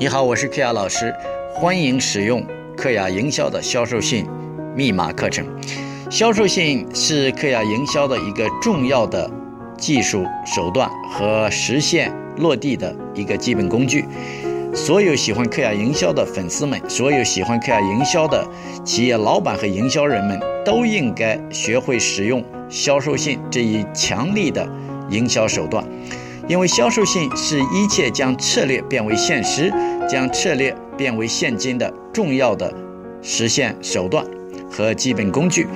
你好，我是克雅老师，欢迎使用克雅营销的销售性密码课程。销售性是克雅营销的一个重要的技术手段和实现落地的一个基本工具。所有喜欢克雅营销的粉丝们，所有喜欢克雅营销的企业老板和营销人们，都应该学会使用销售性这一强力的营销手段。因为销售性是一切将策略变为现实、将策略变为现金的重要的实现手段和基本工具。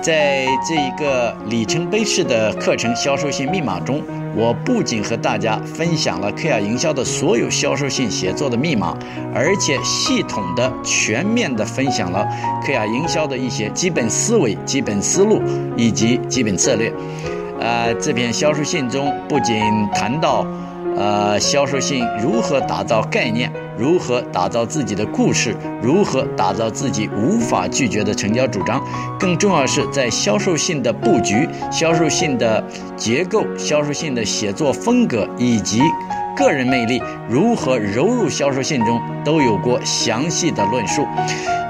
在这一个里程碑式的课程《销售性密码》中，我不仅和大家分享了克亚营销的所有销售性写作的密码，而且系统的、全面的分享了克亚营销的一些基本思维、基本思路以及基本策略。呃，这篇销售信中不仅谈到，呃，销售信如何打造概念，如何打造自己的故事，如何打造自己无法拒绝的成交主张，更重要是在销售信的布局、销售信的结构、销售信的写作风格以及个人魅力如何融入销售信中，都有过详细的论述，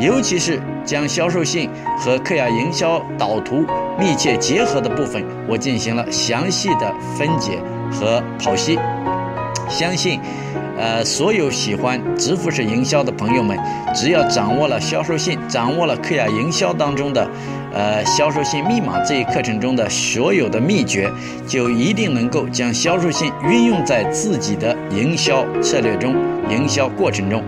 尤其是将销售信和克雅营销导图。密切结合的部分，我进行了详细的分解和剖析。相信，呃，所有喜欢直服式营销的朋友们，只要掌握了销售信，掌握了克雅营销当中的，呃，销售信密码这一课程中的所有的秘诀，就一定能够将销售信运用在自己的营销策略中、营销过程中。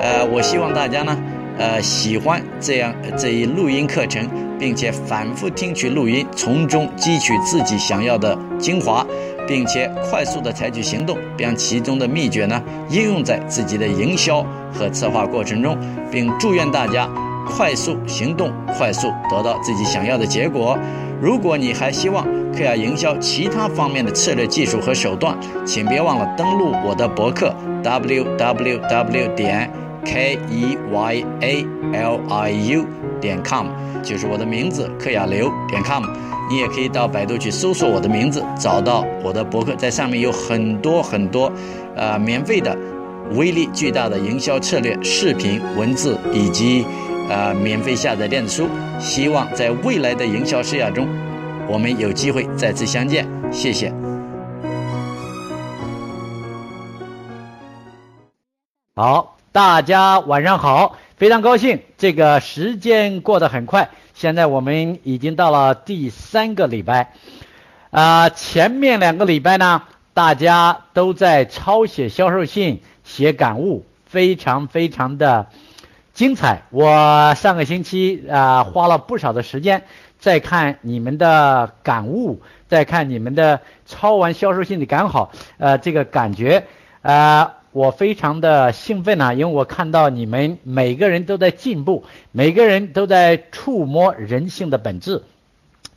呃，我希望大家呢。呃，喜欢这样这一录音课程，并且反复听取录音，从中汲取自己想要的精华，并且快速的采取行动，将其中的秘诀呢应用在自己的营销和策划过程中，并祝愿大家快速行动，快速得到自己想要的结果。如果你还希望克雅营销其他方面的策略、技术和手段，请别忘了登录我的博客 www 点。k e y a l i u 点 com 就是我的名字，克雅流点 com。你也可以到百度去搜索我的名字，找到我的博客，在上面有很多很多，呃，免费的、威力巨大的营销策略视频、文字以及呃免费下载电子书。希望在未来的营销事业中，我们有机会再次相见。谢谢。好。大家晚上好，非常高兴，这个时间过得很快。现在我们已经到了第三个礼拜，啊，前面两个礼拜呢，大家都在抄写销售信、写感悟，非常非常的精彩。我上个星期啊，花了不少的时间在看你们的感悟，在看你们的抄完销售信的感好，呃，这个感觉，啊。我非常的兴奋呐，因为我看到你们每个人都在进步，每个人都在触摸人性的本质，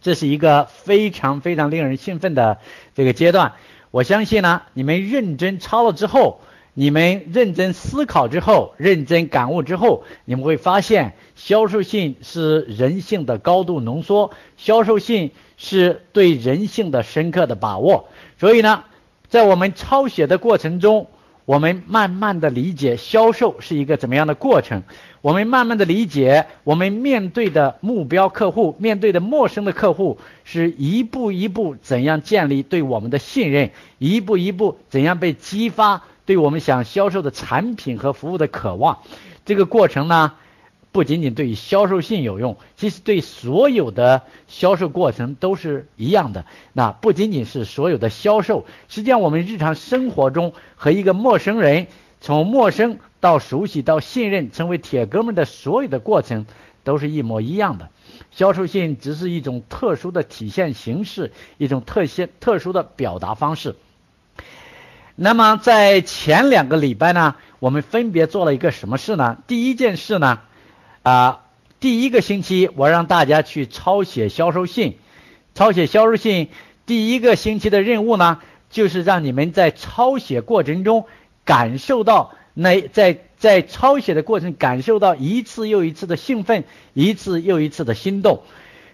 这是一个非常非常令人兴奋的这个阶段。我相信呢，你们认真抄了之后，你们认真思考之后，认真感悟之后，你们会发现，销售性是人性的高度浓缩，销售性是对人性的深刻的把握。所以呢，在我们抄写的过程中，我们慢慢的理解销售是一个怎么样的过程，我们慢慢的理解我们面对的目标客户，面对的陌生的客户是一步一步怎样建立对我们的信任，一步一步怎样被激发对我们想销售的产品和服务的渴望，这个过程呢？不仅仅对于销售性有用，其实对所有的销售过程都是一样的。那不仅仅是所有的销售，实际上我们日常生活中和一个陌生人从陌生到熟悉到信任成为铁哥们的所有的过程都是一模一样的。销售性只是一种特殊的体现形式，一种特现特殊的表达方式。那么在前两个礼拜呢，我们分别做了一个什么事呢？第一件事呢？啊，第一个星期我让大家去抄写销售信，抄写销售信。第一个星期的任务呢，就是让你们在抄写过程中感受到那在在抄写的过程感受到一次又一次的兴奋，一次又一次的心动。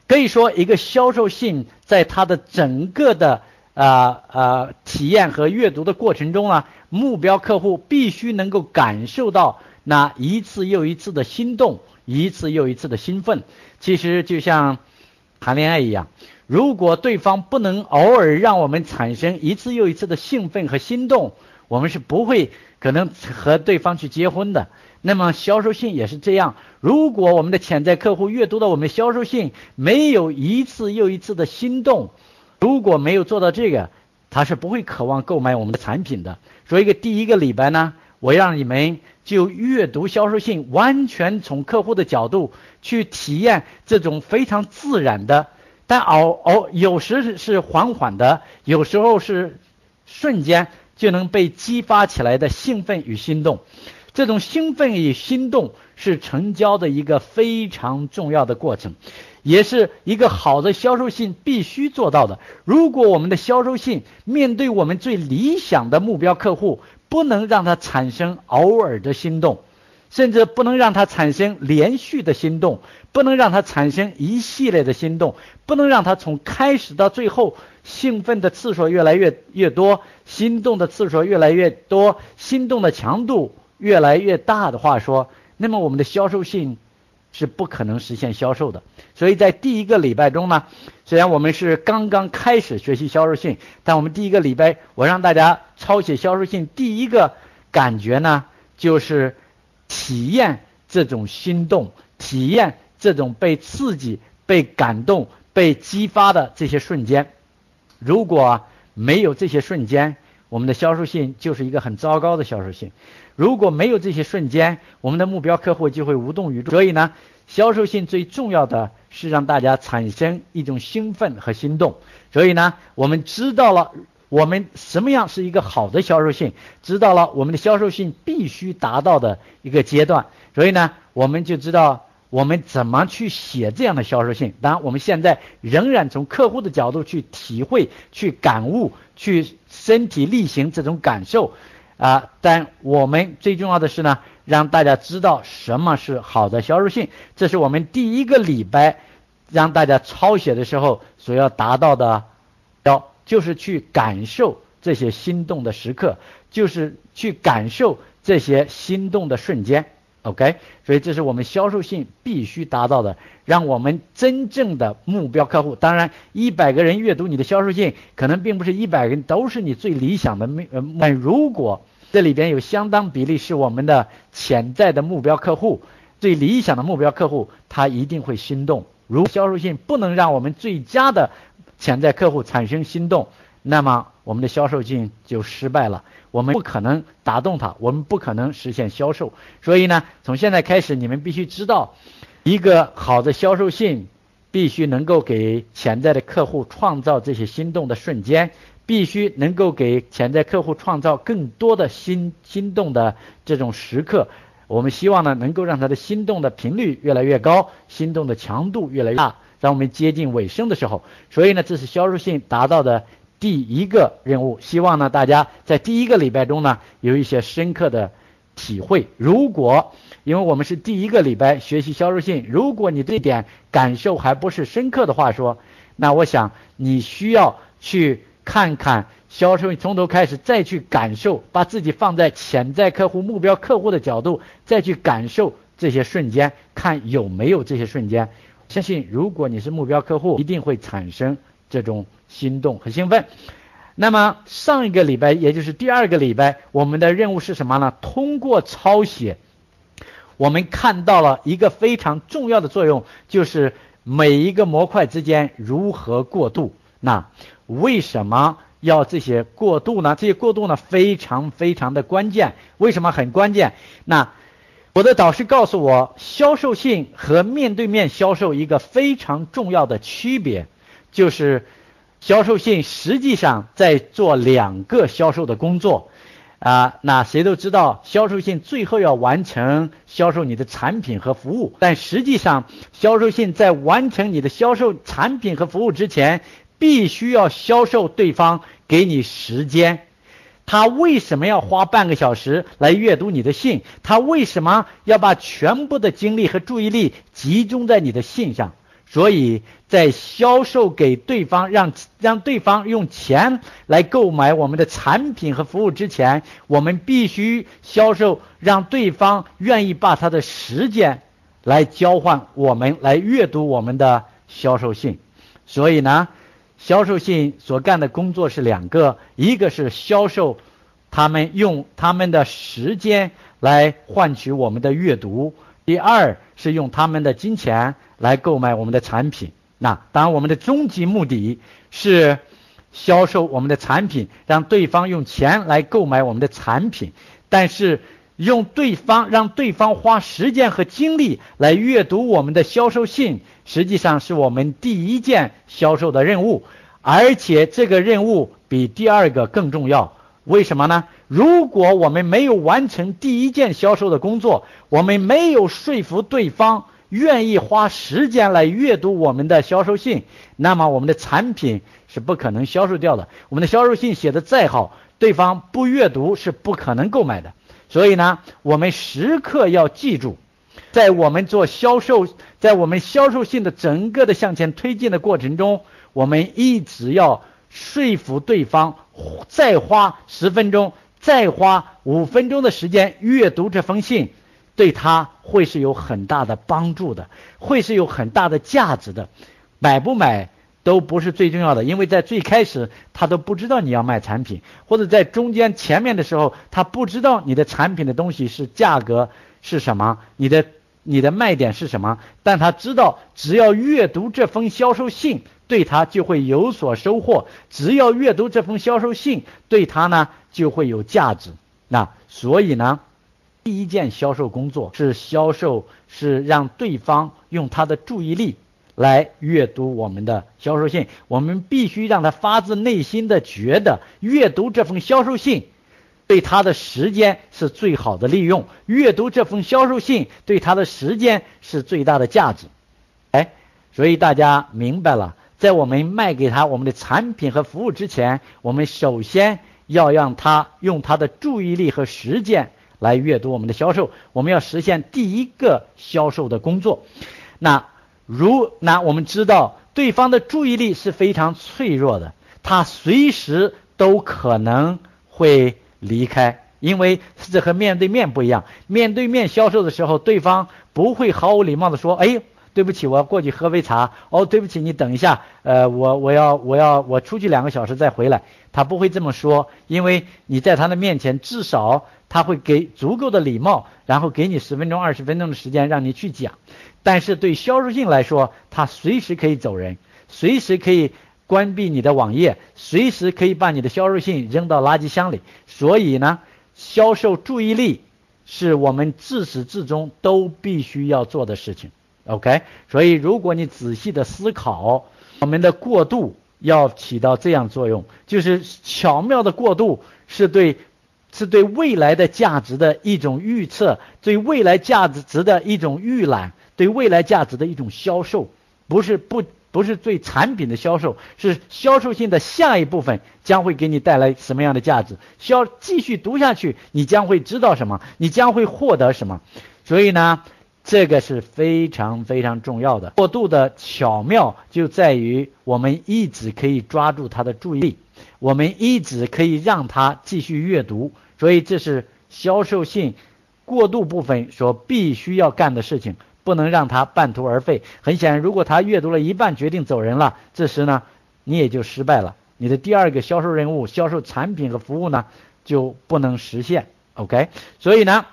可以说，一个销售信在它的整个的啊啊体验和阅读的过程中呢，目标客户必须能够感受到那一次又一次的心动，一次又一次的兴奋。其实就像谈恋爱一样，如果对方不能偶尔让我们产生一次又一次的兴奋和心动，我们是不会可能和对方去结婚的。那么销售信也是这样，如果我们的潜在客户阅读到我们销售信，没有一次又一次的心动，如果没有做到这个，他是不会渴望购买我们的产品的。所以，第一个礼拜呢，我让你们就阅读销售信，完全从客户的角度去体验这种非常自然的，但偶偶有时是缓缓的，有时候是瞬间就能被激发起来的兴奋与心动。这种兴奋与心动是成交的一个非常重要的过程，也是一个好的销售信必须做到的。如果我们的销售信面对我们最理想的目标客户，不能让他产生偶尔的心动，甚至不能让他产生连续的心动，不能让他产生一系列的心动，不能让他从开始到最后兴奋的次数越来越越多，心动的次数越来越多，心动的强度。越来越大的话说，那么我们的销售性是不可能实现销售的。所以在第一个礼拜中呢，虽然我们是刚刚开始学习销售性，但我们第一个礼拜我让大家抄写销售性，第一个感觉呢就是体验这种心动，体验这种被刺激、被感动、被激发的这些瞬间。如果没有这些瞬间，我们的销售性就是一个很糟糕的销售性。如果没有这些瞬间，我们的目标客户就会无动于衷。所以呢，销售性最重要的是让大家产生一种兴奋和心动。所以呢，我们知道了我们什么样是一个好的销售性，知道了我们的销售性必须达到的一个阶段。所以呢，我们就知道我们怎么去写这样的销售性。当然，我们现在仍然从客户的角度去体会、去感悟、去身体力行这种感受。啊，但我们最重要的是呢，让大家知道什么是好的销售性，这是我们第一个礼拜让大家抄写的时候所要达到的，要就是去感受这些心动的时刻，就是去感受这些心动的瞬间。OK，所以这是我们销售性必须达到的，让我们真正的目标客户。当然，一百个人阅读你的销售信，可能并不是一百个人都是你最理想的目，但如果这里边有相当比例是我们的潜在的目标客户，最理想的目标客户，他一定会心动。如销售性不能让我们最佳的潜在客户产生心动，那么我们的销售性就失败了。我们不可能打动他，我们不可能实现销售。所以呢，从现在开始，你们必须知道，一个好的销售性必须能够给潜在的客户创造这些心动的瞬间。必须能够给潜在客户创造更多的心心动的这种时刻。我们希望呢，能够让他的心动的频率越来越高，心动的强度越来越大，让我们接近尾声的时候。所以呢，这是销售性达到的第一个任务。希望呢，大家在第一个礼拜中呢，有一些深刻的体会。如果因为我们是第一个礼拜学习销售性，如果你这点感受还不是深刻的话说，那我想你需要去。看看销售，从头开始再去感受，把自己放在潜在客户、目标客户的角度，再去感受这些瞬间，看有没有这些瞬间。相信如果你是目标客户，一定会产生这种心动和兴奋。那么上一个礼拜，也就是第二个礼拜，我们的任务是什么呢？通过抄写，我们看到了一个非常重要的作用，就是每一个模块之间如何过渡。那为什么要这些过渡呢？这些过渡呢非常非常的关键。为什么很关键？那我的导师告诉我，销售性和面对面销售一个非常重要的区别，就是销售性实际上在做两个销售的工作啊。那谁都知道，销售性最后要完成销售你的产品和服务，但实际上销售性在完成你的销售产品和服务之前。必须要销售对方给你时间，他为什么要花半个小时来阅读你的信？他为什么要把全部的精力和注意力集中在你的信上？所以在销售给对方，让让对方用钱来购买我们的产品和服务之前，我们必须销售让对方愿意把他的时间来交换我们来阅读我们的销售信。所以呢，销售信所干的工作是两个，一个是销售他们用他们的时间来换取我们的阅读，第二是用他们的金钱。来购买我们的产品，那当然我们的终极目的是销售我们的产品，让对方用钱来购买我们的产品。但是用对方让对方花时间和精力来阅读我们的销售信，实际上是我们第一件销售的任务，而且这个任务比第二个更重要。为什么呢？如果我们没有完成第一件销售的工作，我们没有说服对方。愿意花时间来阅读我们的销售信，那么我们的产品是不可能销售掉的。我们的销售信写的再好，对方不阅读是不可能购买的。所以呢，我们时刻要记住，在我们做销售，在我们销售信的整个的向前推进的过程中，我们一直要说服对方，再花十分钟，再花五分钟的时间阅读这封信。对他会是有很大的帮助的，会是有很大的价值的。买不买都不是最重要的，因为在最开始他都不知道你要卖产品，或者在中间前面的时候他不知道你的产品的东西是价格是什么，你的你的卖点是什么。但他知道，只要阅读这封销售信，对他就会有所收获；只要阅读这封销售信，对他呢就会有价值。那所以呢？第一件销售工作是销售，是让对方用他的注意力来阅读我们的销售信。我们必须让他发自内心的觉得阅读这封销售信对他的时间是最好的利用，阅读这封销售信对他的时间是最大的价值。哎，所以大家明白了，在我们卖给他我们的产品和服务之前，我们首先要让他用他的注意力和时间。来阅读我们的销售，我们要实现第一个销售的工作。那如那我们知道，对方的注意力是非常脆弱的，他随时都可能会离开，因为这和面对面不一样。面对面销售的时候，对方不会毫无礼貌的说：“哎。”对不起，我要过去喝杯茶。哦，对不起，你等一下。呃，我我要我要我出去两个小时再回来。他不会这么说，因为你在他的面前，至少他会给足够的礼貌，然后给你十分钟、二十分钟的时间让你去讲。但是对销售性来说，他随时可以走人，随时可以关闭你的网页，随时可以把你的销售信扔到垃圾箱里。所以呢，销售注意力是我们自始至终都必须要做的事情。OK，所以如果你仔细的思考，我们的过渡要起到这样作用，就是巧妙的过渡是对，是对未来的价值的一种预测，对未来价值值的一种预览，对未来价值的一种销售，不是不不是对产品的销售，是销售性的下一部分将会给你带来什么样的价值？销继续读下去，你将会知道什么？你将会获得什么？所以呢？这个是非常非常重要的。过渡的巧妙就在于我们一直可以抓住他的注意力，我们一直可以让他继续阅读。所以这是销售性过渡部分所必须要干的事情，不能让他半途而废。很显然，如果他阅读了一半决定走人了，这时呢，你也就失败了。你的第二个销售任务，销售产品和服务呢，就不能实现。OK，所以呢，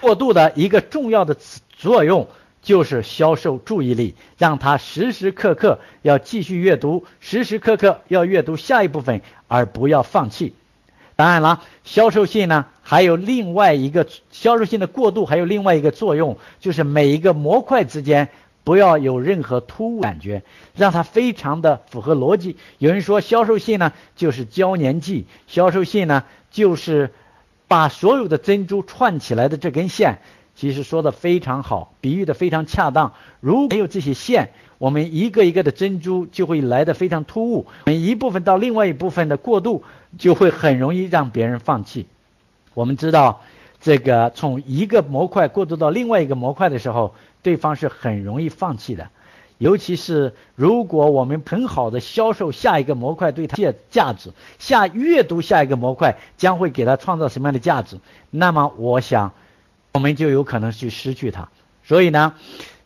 过渡的一个重要的词。作用就是销售注意力，让他时时刻刻要继续阅读，时时刻刻要阅读下一部分，而不要放弃。当然了，销售信呢还有另外一个销售性的过渡，还有另外一个作用，就是每一个模块之间不要有任何突兀感觉，让它非常的符合逻辑。有人说销售信呢就是胶粘剂，销售信呢就是把所有的珍珠串起来的这根线。其实说的非常好，比喻的非常恰当。如果没有这些线，我们一个一个的珍珠就会来的非常突兀，每一部分到另外一部分的过渡就会很容易让别人放弃。我们知道，这个从一个模块过渡到另外一个模块的时候，对方是很容易放弃的，尤其是如果我们很好的销售下一个模块对它的价值，下阅读下一个模块将会给它创造什么样的价值，那么我想我们就有可能去失去它。所以呢，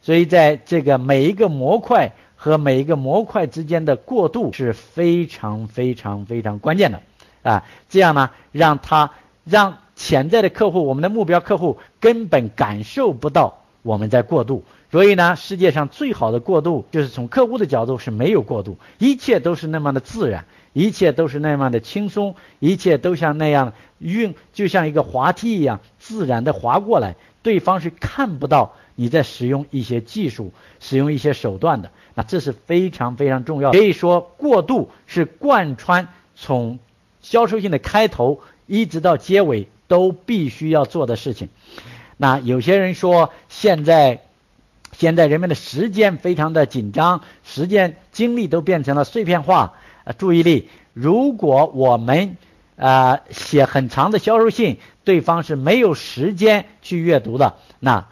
所以在这个每一个模块和每一个模块之间的过渡是非常非常非常关键的啊，这样呢，让他让潜在的客户，我们的目标客户根本感受不到我们在过渡。所以呢，世界上最好的过渡就是从客户的角度是没有过渡，一切都是那么的自然，一切都是那么的轻松，一切都像那样运，就像一个滑梯一样自然的划过来，对方是看不到你在使用一些技术、使用一些手段的。那这是非常非常重要。可以说，过渡是贯穿从销售性的开头一直到结尾都必须要做的事情。那有些人说现在。现在人们的时间非常的紧张，时间精力都变成了碎片化。呃，注意力，如果我们呃写很长的销售信，对方是没有时间去阅读的。那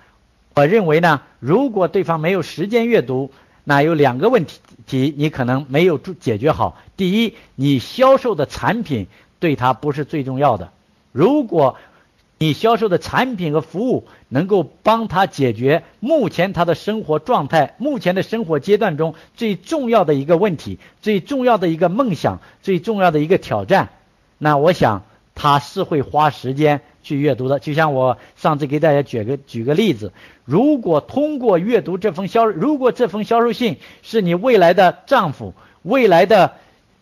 我认为呢，如果对方没有时间阅读，那有两个问题，题你可能没有解决好。第一，你销售的产品对他不是最重要的。如果你销售的产品和服务能够帮他解决目前他的生活状态、目前的生活阶段中最重要的一个问题、最重要的一个梦想、最重要的一个挑战，那我想他是会花时间去阅读的。就像我上次给大家举个举个例子，如果通过阅读这封销，如果这封销售信是你未来的丈夫、未来的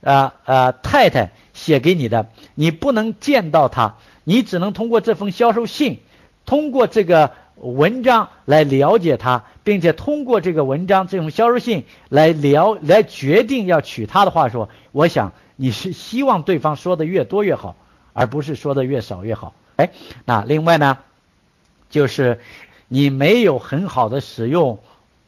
呃呃太太写给你的，你不能见到他。你只能通过这封销售信，通过这个文章来了解他，并且通过这个文章、这种销售信来了、来决定要娶她的话说，我想你是希望对方说的越多越好，而不是说的越少越好。哎，那另外呢，就是你没有很好的使用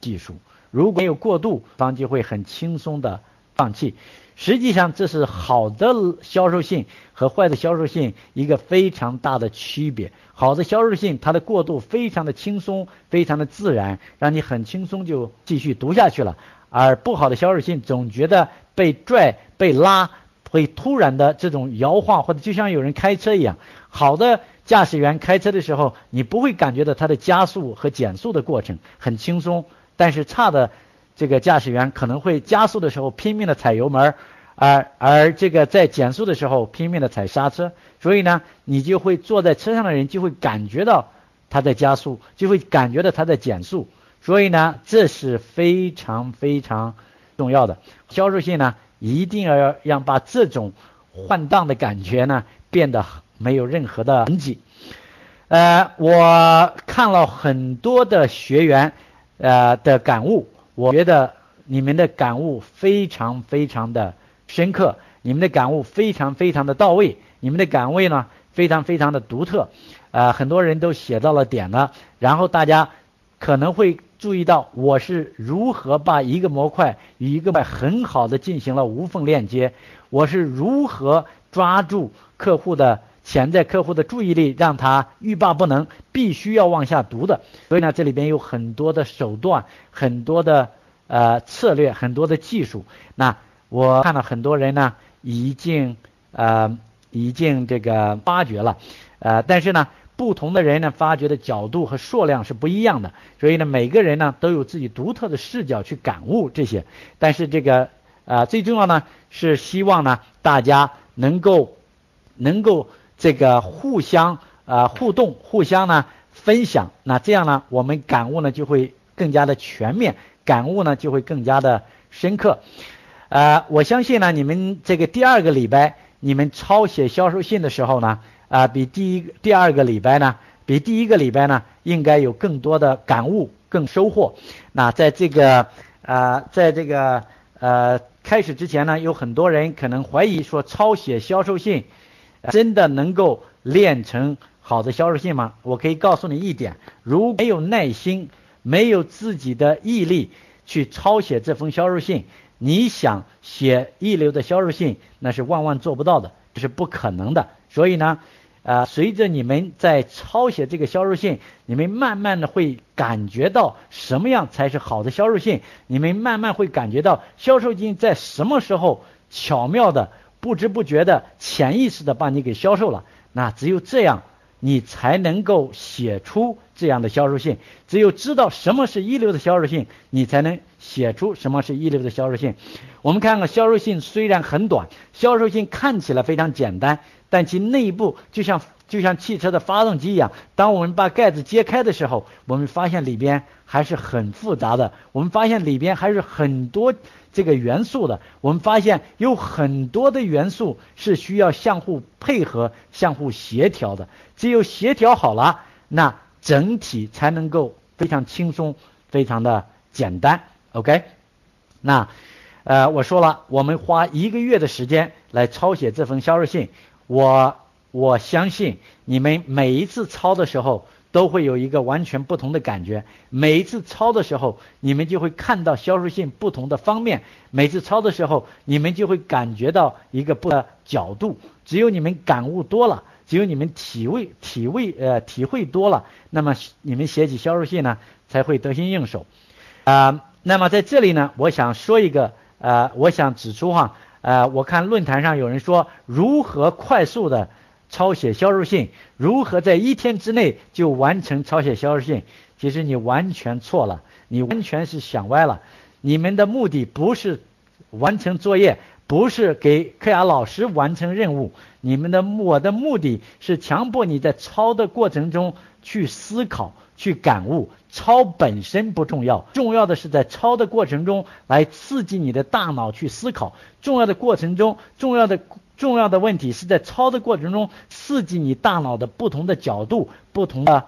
技术，如果没有过度，方就会很轻松的放弃。实际上，这是好的销售性和坏的销售性一个非常大的区别。好的销售性，它的过渡非常的轻松，非常的自然，让你很轻松就继续读下去了。而不好的销售性，总觉得被拽、被拉，会突然的这种摇晃，或者就像有人开车一样。好的驾驶员开车的时候，你不会感觉到它的加速和减速的过程很轻松，但是差的。这个驾驶员可能会加速的时候拼命的踩油门，而而这个在减速的时候拼命的踩刹车，所以呢，你就会坐在车上的人就会感觉到他在加速，就会感觉到他在减速，所以呢，这是非常非常重要的。销售性呢，一定要让把这种换挡的感觉呢变得没有任何的痕迹。呃，我看了很多的学员呃的感悟。我觉得你们的感悟非常非常的深刻，你们的感悟非常非常的到位，你们的感悟呢非常非常的独特，呃，很多人都写到了点了，然后大家可能会注意到我是如何把一个模块与一个块很好的进行了无缝链接，我是如何抓住客户的。潜在客户的注意力，让他欲罢不能，必须要往下读的。所以呢，这里边有很多的手段，很多的呃策略，很多的技术。那我看到很多人呢，已经呃已经这个发掘了，呃，但是呢，不同的人呢，发掘的角度和数量是不一样的。所以呢，每个人呢都有自己独特的视角去感悟这些。但是这个啊，最重要呢是希望呢大家能够能够。这个互相啊互动，互相呢分享，那这样呢，我们感悟呢就会更加的全面，感悟呢就会更加的深刻。呃，我相信呢，你们这个第二个礼拜，你们抄写销售信的时候呢，啊，比第一第二个礼拜呢，比第一个礼拜呢，应该有更多的感悟，更收获。那在这个呃，在这个呃开始之前呢，有很多人可能怀疑说抄写销售信。真的能够练成好的销售信吗？我可以告诉你一点：如果没有耐心，没有自己的毅力去抄写这封销售信，你想写一流的销售信，那是万万做不到的，这是不可能的。所以呢，呃，随着你们在抄写这个销售信，你们慢慢的会感觉到什么样才是好的销售信，你们慢慢会感觉到销售信在什么时候巧妙的、不知不觉的、潜意识的把你给销售了。那只有这样，你才能够写出这样的销售信。只有知道什么是一流的销售信，你才能写出什么是一流的销售信。我们看看销售信虽然很短，销售信看起来非常简单。但其内部就像就像汽车的发动机一样，当我们把盖子揭开的时候，我们发现里边还是很复杂的。我们发现里边还是很多这个元素的。我们发现有很多的元素是需要相互配合、相互协调的。只有协调好了，那整体才能够非常轻松、非常的简单。OK，那呃，我说了，我们花一个月的时间来抄写这封销售信。我我相信你们每一次抄的时候都会有一个完全不同的感觉。每一次抄的时候，你们就会看到销售信不同的方面。每次抄的时候，你们就会感觉到一个不的角度。只有你们感悟多了，只有你们体味体味呃体会多了，那么你们写起销售信呢才会得心应手。啊，那么在这里呢，我想说一个呃，我想指出哈。呃，我看论坛上有人说如何快速的抄写销售信，如何在一天之内就完成抄写销售信。其实你完全错了，你完全是想歪了。你们的目的不是完成作业，不是给克雅老师完成任务。你们的我的目的是强迫你在抄的过程中去思考。去感悟，抄本身不重要，重要的是在抄的过程中来刺激你的大脑去思考。重要的过程中，重要的重要的问题是在抄的过程中刺激你大脑的不同的角度、不同的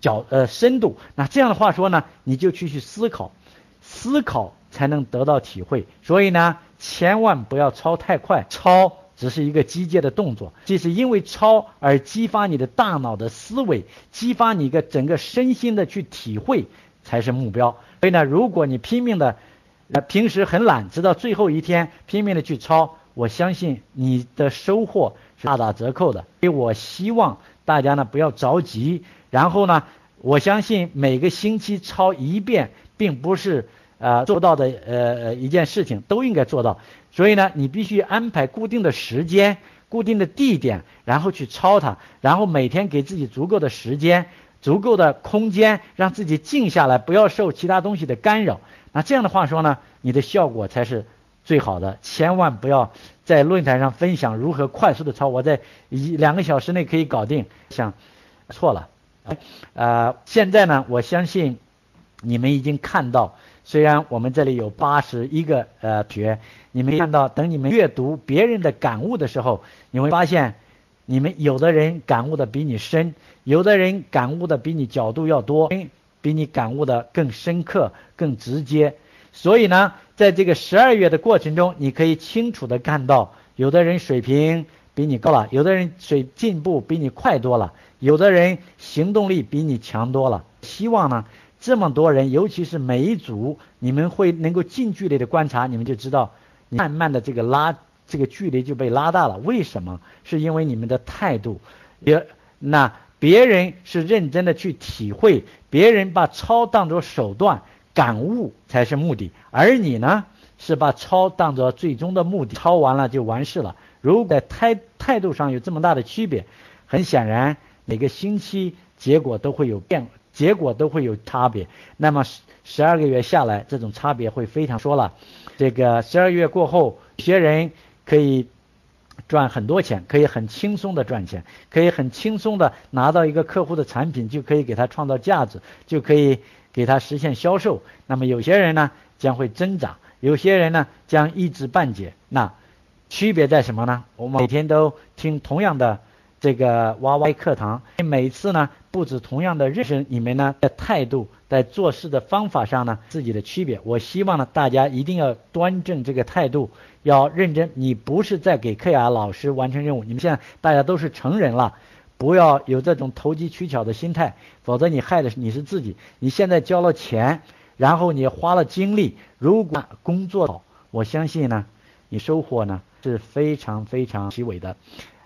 角呃深度。那这样的话说呢，你就去去思考，思考才能得到体会。所以呢，千万不要抄太快，抄。只是一个机械的动作，这是因为抄而激发你的大脑的思维，激发你一个整个身心的去体会才是目标。所以呢，如果你拼命的，呃，平时很懒，直到最后一天拼命的去抄，我相信你的收获是大打折扣的。所以我希望大家呢不要着急，然后呢，我相信每个星期抄一遍，并不是。呃，做到的呃一件事情都应该做到，所以呢，你必须安排固定的时间、固定的地点，然后去抄它，然后每天给自己足够的时间、足够的空间，让自己静下来，不要受其他东西的干扰。那这样的话说呢，你的效果才是最好的。千万不要在论坛上分享如何快速的抄，我在一两个小时内可以搞定，想错了。呃，现在呢，我相信你们已经看到。虽然我们这里有八十一个呃学，你们看到，等你们阅读别人的感悟的时候，你会发现，你们有的人感悟的比你深，有的人感悟的比你角度要多，比你感悟的更深刻、更直接。所以呢，在这个十二月的过程中，你可以清楚的看到，有的人水平比你高了，有的人水进步比你快多了，有的人行动力比你强多了。希望呢。这么多人，尤其是每一组，你们会能够近距离的观察，你们就知道，慢慢的这个拉，这个距离就被拉大了。为什么？是因为你们的态度，也那别人是认真的去体会，别人把抄当作手段，感悟才是目的，而你呢，是把抄当作最终的目的，抄完了就完事了。如果态态度上有这么大的区别，很显然每个星期结果都会有变。结果都会有差别，那么十十二个月下来，这种差别会非常说了。这个十二月过后，有些人可以赚很多钱，可以很轻松的赚钱，可以很轻松的拿到一个客户的产品，就可以给他创造价值，就可以给他实现销售。那么有些人呢将会增长，有些人呢将一知半解。那区别在什么呢？我们每天都听同样的。这个 YY 课堂，每次呢布置同样的认识，你们呢的态度、在做事的方法上呢自己的区别。我希望呢大家一定要端正这个态度，要认真。你不是在给克雅老师完成任务，你们现在大家都是成人了，不要有这种投机取巧的心态，否则你害的是你是自己。你现在交了钱，然后你花了精力，如果工作好，我相信呢，你收获呢是非常非常奇伟的。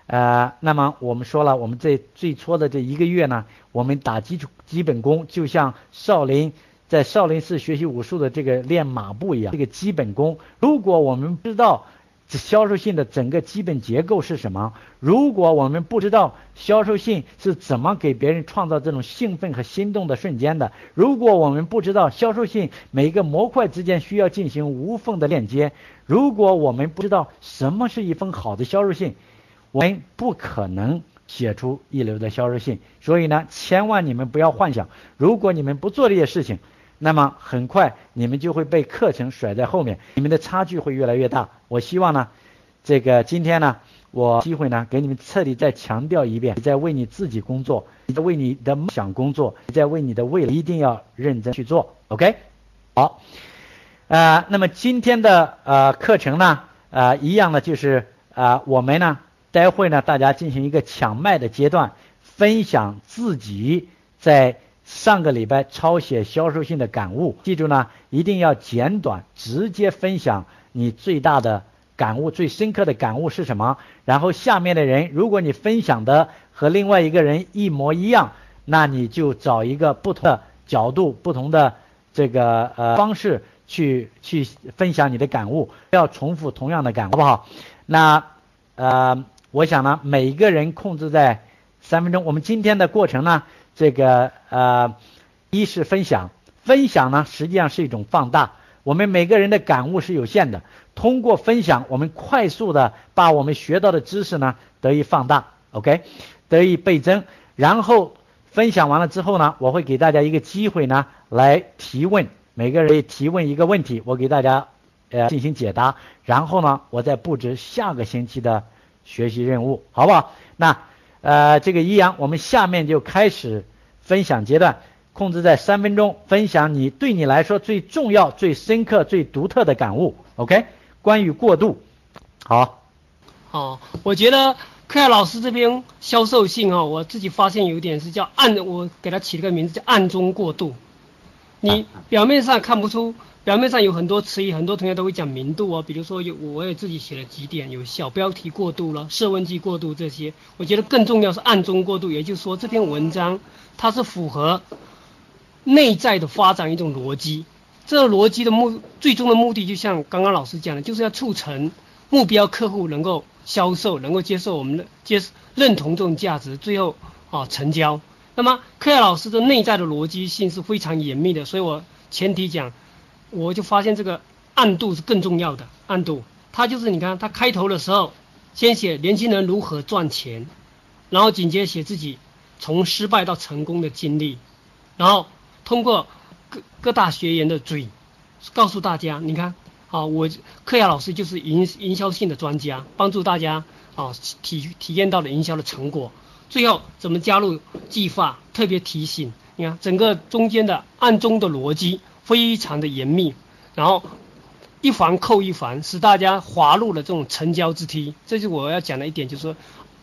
呃，那么我们说了，我们这最初的这一个月呢，我们打基础基本功，就像少林在少林寺学习武术的这个练马步一样，这个基本功，如果我们不知道。销售性的整个基本结构是什么？如果我们不知道销售性是怎么给别人创造这种兴奋和心动的瞬间的，如果我们不知道销售性每一个模块之间需要进行无缝的链接，如果我们不知道什么是一封好的销售信，我们不可能写出一流的销售信。所以呢，千万你们不要幻想，如果你们不做这些事情。那么很快你们就会被课程甩在后面，你们的差距会越来越大。我希望呢，这个今天呢，我机会呢给你们彻底再强调一遍：你在为你自己工作，你在为你的梦想工作，你在为你的未来一定要认真去做。OK，好，呃，那么今天的呃课程呢，呃，一样的就是啊，我们呢待会呢大家进行一个抢麦的阶段，分享自己在。上个礼拜抄写销售性的感悟，记住呢，一定要简短，直接分享你最大的感悟、最深刻的感悟是什么。然后下面的人，如果你分享的和另外一个人一模一样，那你就找一个不同的角度、不同的这个呃方式去去分享你的感悟，不要重复同样的感，好不好？那呃，我想呢，每个人控制在三分钟。我们今天的过程呢？这个呃，一是分享，分享呢实际上是一种放大。我们每个人的感悟是有限的，通过分享，我们快速的把我们学到的知识呢得以放大，OK，得以倍增。然后分享完了之后呢，我会给大家一个机会呢来提问，每个人提问一个问题，我给大家呃进行解答。然后呢，我再布置下个星期的学习任务，好不好？那。呃，这个一阳，我们下面就开始分享阶段，控制在三分钟，分享你对你来说最重要、最深刻、最独特的感悟。OK，关于过渡，好，好，我觉得克亚老师这边销售性啊，我自己发现有一点是叫暗，我给他起了个名字叫暗中过渡，你表面上看不出。表面上有很多词语，很多同学都会讲明度哦，比如说有我也自己写了几点，有小标题过渡了，设问句过渡这些。我觉得更重要是暗中过渡，也就是说这篇文章它是符合内在的发展一种逻辑。这个逻辑的目最终的目的，就像刚刚老师讲的，就是要促成目标客户能够销售，能够接受我们的接认同这种价值，最后啊成交。那么科亚老师的内在的逻辑性是非常严密的，所以我前提讲。我就发现这个暗度是更重要的暗度，他就是你看他开头的时候，先写年轻人如何赚钱，然后紧接着写自己从失败到成功的经历，然后通过各各大学员的嘴告诉大家，你看啊，我克亚老师就是营营销性的专家，帮助大家啊体体验到了营销的成果，最后怎么加入计划，特别提醒，你看整个中间的暗中的逻辑。非常的严密，然后一环扣一环，使大家滑入了这种成交之梯。这是我要讲的一点，就是说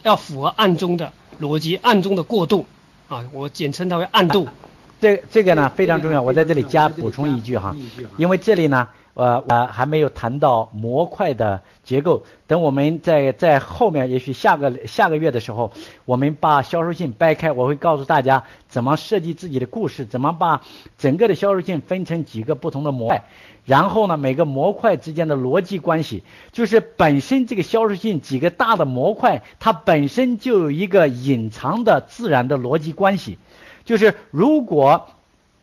要符合暗中的逻辑，暗中的过渡啊，我简称它为暗度。这这个呢非常重要，我在这里加补充一句哈，因为这里呢。呃呃，还没有谈到模块的结构，等我们在在后面，也许下个下个月的时候，我们把销售性掰开，我会告诉大家怎么设计自己的故事，怎么把整个的销售性分成几个不同的模块，然后呢，每个模块之间的逻辑关系，就是本身这个销售性几个大的模块，它本身就有一个隐藏的自然的逻辑关系，就是如果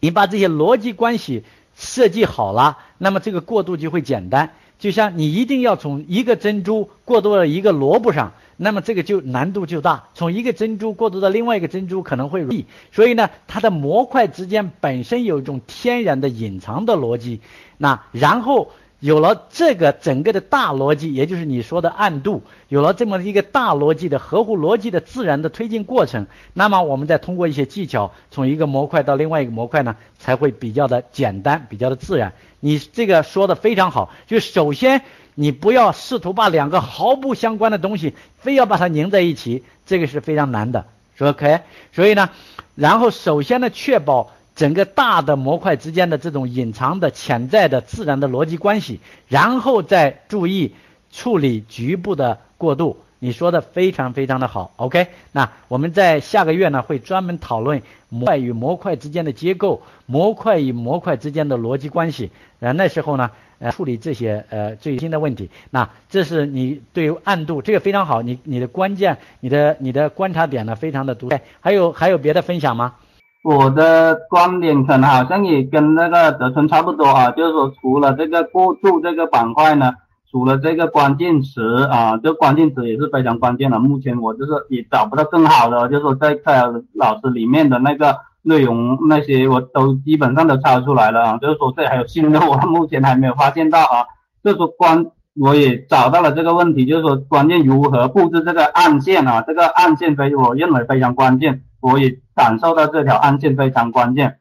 你把这些逻辑关系。设计好了，那么这个过渡就会简单。就像你一定要从一个珍珠过渡到一个萝卜上，那么这个就难度就大。从一个珍珠过渡到另外一个珍珠可能会容易。所以呢，它的模块之间本身有一种天然的隐藏的逻辑。那然后。有了这个整个的大逻辑，也就是你说的暗度，有了这么一个大逻辑的合乎逻辑的自然的推进过程，那么我们再通过一些技巧，从一个模块到另外一个模块呢，才会比较的简单，比较的自然。你这个说的非常好，就首先你不要试图把两个毫不相关的东西非要把它拧在一起，这个是非常难的，说 OK？所以呢，然后首先呢，确保。整个大的模块之间的这种隐藏的、潜在的、自然的逻辑关系，然后再注意处理局部的过渡，你说的非常非常的好，OK。那我们在下个月呢会专门讨论模块与模块之间的结构，模块与模块之间的逻辑关系。呃，那时候呢，呃，处理这些呃最新的问题。那这是你对暗度这个非常好，你你的关键，你的你的观察点呢非常的独特。还有还有别的分享吗？我的观点可能好像也跟那个德春差不多啊，就是说除了这个过渡这个板块呢。除了这个关键词啊，这关键词也是非常关键的。目前我就是也找不到更好的，就是说在在老师里面的那个内容那些我都基本上都抄出来了啊。就是说这还有新的，我 目前还没有发现到啊。就是说关我也找到了这个问题，就是说关键如何布置这个暗线啊，这个暗线非我认为非常关键，我也感受到这条暗线非常关键，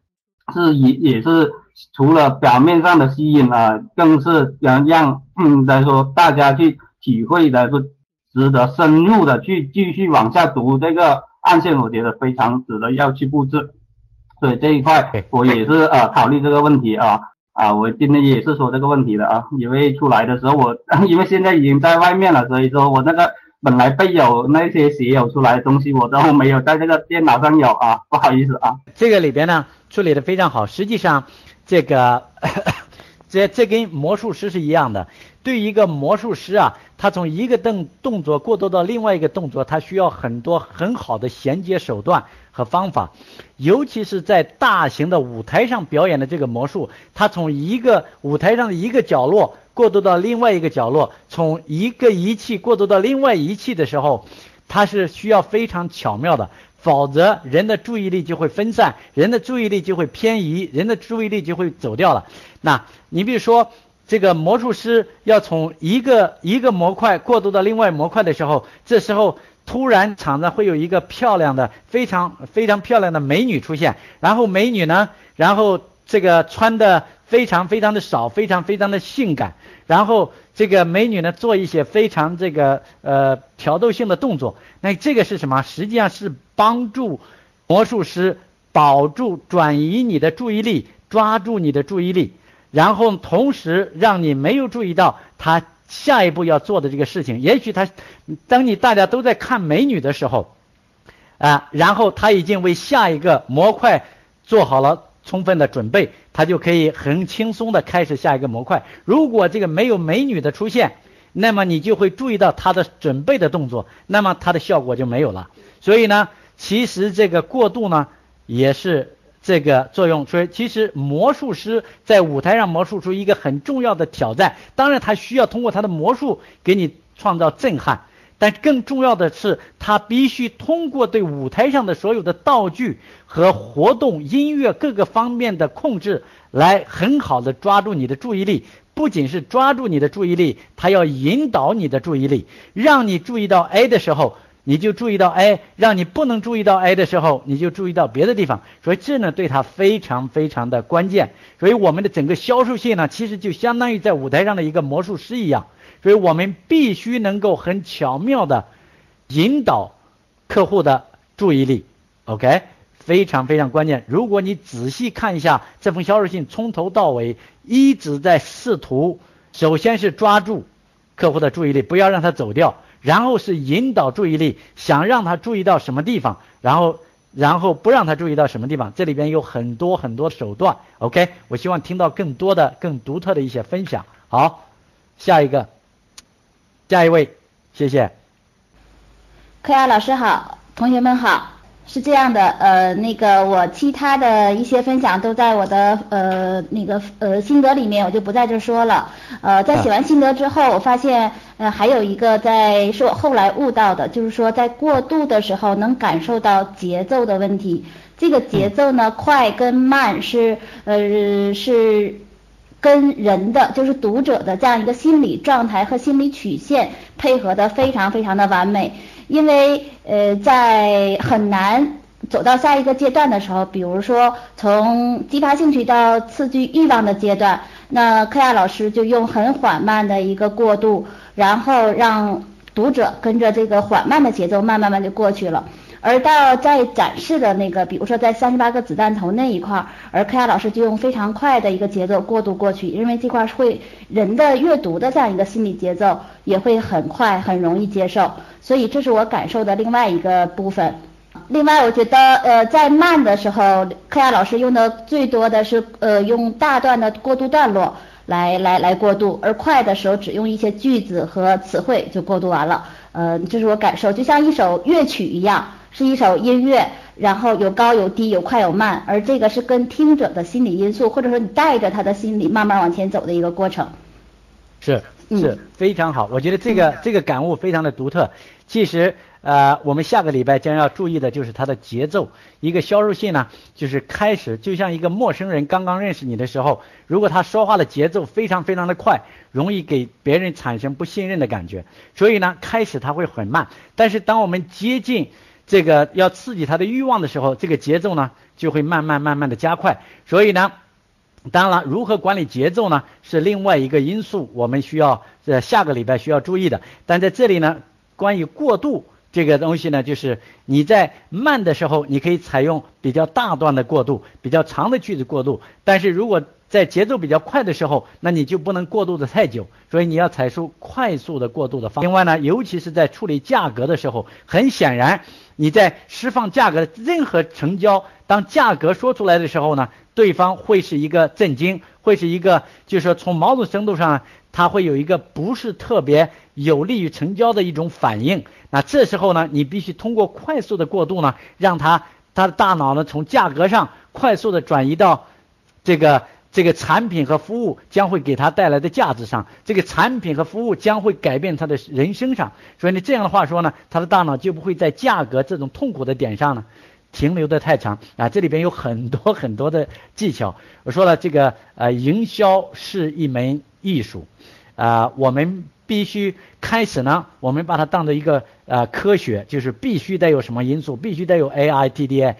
是也也是。除了表面上的吸引啊，更是让让嗯来说大家去体会的是值得深入的去继续往下读这个暗线，我觉得非常值得要去布置。所以这一块我也是呃考虑这个问题啊啊，我今天也是说这个问题的啊，因为出来的时候我 因为现在已经在外面了，所以说我那个本来备有那些写有出来的东西我都没有在这个电脑上有啊，不好意思啊。这个里边呢处理的非常好，实际上。这个，这这跟魔术师是一样的。对一个魔术师啊，他从一个动动作过渡到另外一个动作，他需要很多很好的衔接手段和方法。尤其是在大型的舞台上表演的这个魔术，他从一个舞台上的一个角落过渡到另外一个角落，从一个仪器过渡到另外仪器的时候，它是需要非常巧妙的。否则，人的注意力就会分散，人的注意力就会偏移，人的注意力就会走掉了。那你比如说，这个魔术师要从一个一个模块过渡到另外模块的时候，这时候突然场上会有一个漂亮的、非常非常漂亮的美女出现，然后美女呢，然后这个穿的非常非常的少，非常非常的性感。然后这个美女呢，做一些非常这个呃挑逗性的动作，那这个是什么？实际上是帮助魔术师保住、转移你的注意力，抓住你的注意力，然后同时让你没有注意到他下一步要做的这个事情。也许他，当你大家都在看美女的时候，啊，然后他已经为下一个模块做好了。充分的准备，他就可以很轻松的开始下一个模块。如果这个没有美女的出现，那么你就会注意到他的准备的动作，那么他的效果就没有了。所以呢，其实这个过渡呢也是这个作用。所以其实魔术师在舞台上魔术出一个很重要的挑战，当然他需要通过他的魔术给你创造震撼。但更重要的是，他必须通过对舞台上的所有的道具和活动、音乐各个方面的控制，来很好的抓住你的注意力。不仅是抓住你的注意力，他要引导你的注意力，让你注意到 A 的时候，你就注意到 A；让你不能注意到 A 的时候，你就注意到别的地方。所以这呢，对他非常非常的关键。所以我们的整个销售线呢，其实就相当于在舞台上的一个魔术师一样。所以我们必须能够很巧妙的引导客户的注意力，OK，非常非常关键。如果你仔细看一下这封销售信，从头到尾一直在试图，首先是抓住客户的注意力，不要让他走掉，然后是引导注意力，想让他注意到什么地方，然后然后不让他注意到什么地方。这里边有很多很多手段，OK，我希望听到更多的、更独特的一些分享。好，下一个。下一位，谢谢。柯亚老师好，同学们好。是这样的，呃，那个我其他的一些分享都在我的呃那个呃心得里面，我就不在这说了。呃，在写完心得之后，我发现呃还有一个在是我后来悟到的，就是说在过渡的时候能感受到节奏的问题。这个节奏呢，快跟慢是呃是。跟人的就是读者的这样一个心理状态和心理曲线配合的非常非常的完美，因为呃在很难走到下一个阶段的时候，比如说从激发兴趣到刺激欲望的阶段，那柯亚老师就用很缓慢的一个过渡，然后让读者跟着这个缓慢的节奏慢慢慢就过去了。而到在展示的那个，比如说在三十八个子弹头那一块儿，而柯亚老师就用非常快的一个节奏过渡过去，因为这块会人的阅读的这样一个心理节奏也会很快，很容易接受，所以这是我感受的另外一个部分。另外，我觉得呃，在慢的时候，柯亚老师用的最多的是呃用大段的过渡段落来来来过渡，而快的时候只用一些句子和词汇就过渡完了。呃，这是我感受，就像一首乐曲一样，是一首音乐，然后有高有低，有快有慢，而这个是跟听者的心理因素，或者说你带着他的心理慢慢往前走的一个过程。是是非常好，我觉得这个这个感悟非常的独特。其实呃，我们下个礼拜将要注意的就是它的节奏。一个销售性呢，就是开始就像一个陌生人刚刚认识你的时候，如果他说话的节奏非常非常的快，容易给别人产生不信任的感觉。所以呢，开始他会很慢，但是当我们接近这个要刺激他的欲望的时候，这个节奏呢就会慢慢慢慢的加快。所以呢。当然，如何管理节奏呢？是另外一个因素，我们需要在下个礼拜需要注意的。但在这里呢，关于过渡这个东西呢，就是你在慢的时候，你可以采用比较大段的过渡，比较长的句子过渡。但是如果在节奏比较快的时候，那你就不能过渡的太久，所以你要采出快速的过渡的方。另外呢，尤其是在处理价格的时候，很显然你在释放价格的任何成交，当价格说出来的时候呢。对方会是一个震惊，会是一个，就是说从某种程度上，他会有一个不是特别有利于成交的一种反应。那这时候呢，你必须通过快速的过渡呢，让他他的大脑呢从价格上快速的转移到这个这个产品和服务将会给他带来的价值上，这个产品和服务将会改变他的人生上。所以你这样的话说呢，他的大脑就不会在价格这种痛苦的点上呢。停留的太长啊，这里边有很多很多的技巧。我说了，这个呃，营销是一门艺术，啊，我们必须开始呢，我们把它当做一个呃科学，就是必须得有什么因素，必须得有 A I T D A，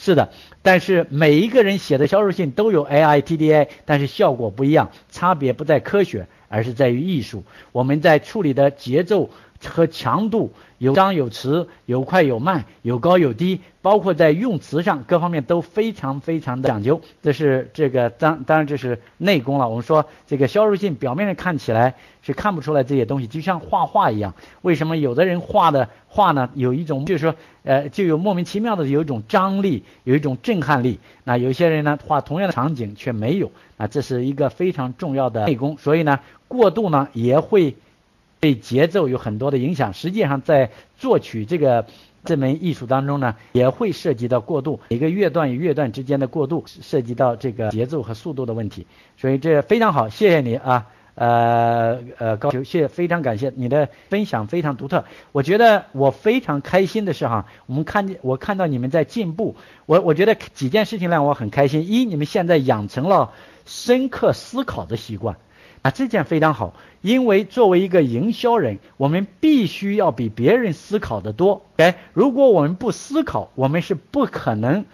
是的。但是每一个人写的销售信都有 A I T D A，但是效果不一样，差别不在科学，而是在于艺术。我们在处理的节奏。和强度有张有弛，有快有慢，有高有低，包括在用词上各方面都非常非常的讲究。这是这个当当然这是内功了。我们说这个销售信表面上看起来是看不出来这些东西，就像画画一样。为什么有的人画的画呢？有一种就是说呃就有莫名其妙的有一种张力，有一种震撼力。那有些人呢画同样的场景却没有。那这是一个非常重要的内功。所以呢过度呢也会。对节奏有很多的影响，实际上在作曲这个这门艺术当中呢，也会涉及到过渡，每个乐段与乐段之间的过渡，涉及到这个节奏和速度的问题，所以这非常好，谢谢你啊，呃呃高球，谢非常感谢你的分享非常独特，我觉得我非常开心的是哈，我们看见我看到你们在进步，我我觉得几件事情让我很开心，一你们现在养成了深刻思考的习惯。啊，这件非常好，因为作为一个营销人，我们必须要比别人思考的多。哎，如果我们不思考，我们是不可能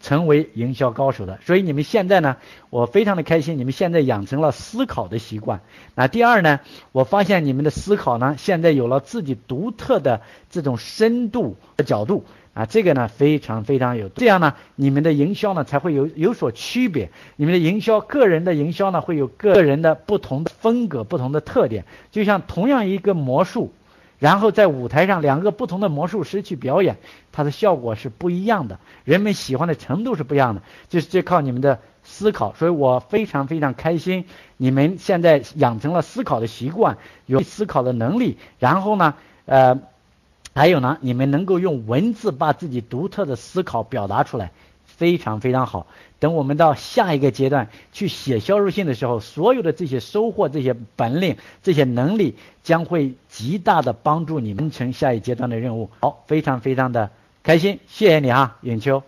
成为营销高手的。所以你们现在呢，我非常的开心，你们现在养成了思考的习惯。那第二呢，我发现你们的思考呢，现在有了自己独特的这种深度的角度。啊，这个呢非常非常有，这样呢，你们的营销呢才会有有所区别。你们的营销，个人的营销呢会有个人的不同的风格、不同的特点。就像同样一个魔术，然后在舞台上两个不同的魔术师去表演，它的效果是不一样的，人们喜欢的程度是不一样的。就是这靠你们的思考，所以我非常非常开心，你们现在养成了思考的习惯，有思考的能力，然后呢，呃。还有呢，你们能够用文字把自己独特的思考表达出来，非常非常好。等我们到下一个阶段去写销售信的时候，所有的这些收获、这些本领、这些能力，将会极大的帮助你完成下一阶段的任务。好，非常非常的开心，谢谢你哈，远秋。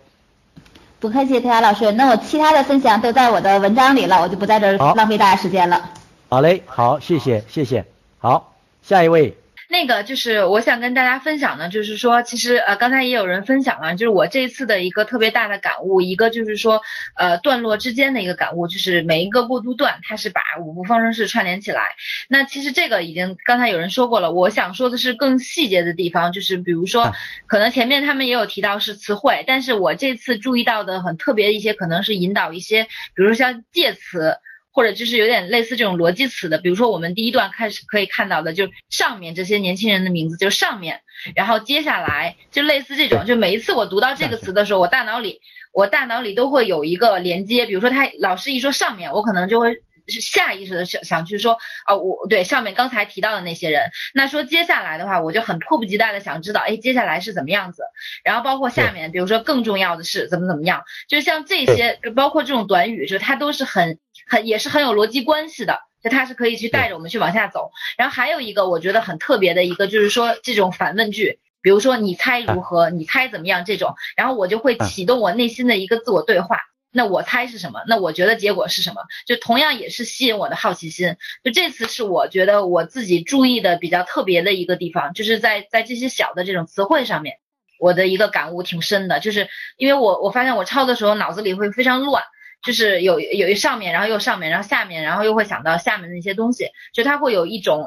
不客气，特雅老师。那我其他的分享都在我的文章里了，我就不在这儿浪费大家时间了。好嘞，好，谢谢，谢谢。好，下一位。那个就是我想跟大家分享的，就是说，其实呃，刚才也有人分享了，就是我这一次的一个特别大的感悟，一个就是说，呃，段落之间的一个感悟，就是每一个过渡段，它是把五步方程式串联起来。那其实这个已经刚才有人说过了，我想说的是更细节的地方，就是比如说，可能前面他们也有提到是词汇，但是我这次注意到的很特别的一些，可能是引导一些，比如说像介词。或者就是有点类似这种逻辑词的，比如说我们第一段开始可以看到的，就上面这些年轻人的名字，就上面，然后接下来就类似这种，就每一次我读到这个词的时候，我大脑里我大脑里都会有一个连接，比如说他老师一说上面，我可能就会下意识的想想去说啊，我对上面刚才提到的那些人，那说接下来的话，我就很迫不及待的想知道，哎，接下来是怎么样子，然后包括下面，比如说更重要的是怎么怎么样，就像这些，包括这种短语，就它都是很。很也是很有逻辑关系的，就它是可以去带着我们去往下走。然后还有一个我觉得很特别的一个，就是说这种反问句，比如说你猜如何，你猜怎么样这种，然后我就会启动我内心的一个自我对话。那我猜是什么？那我觉得结果是什么？就同样也是吸引我的好奇心。就这次是我觉得我自己注意的比较特别的一个地方，就是在在这些小的这种词汇上面，我的一个感悟挺深的。就是因为我我发现我抄的时候脑子里会非常乱。就是有有一上面，然后又上面，然后下面，然后又会想到下面的那些东西，就它会有一种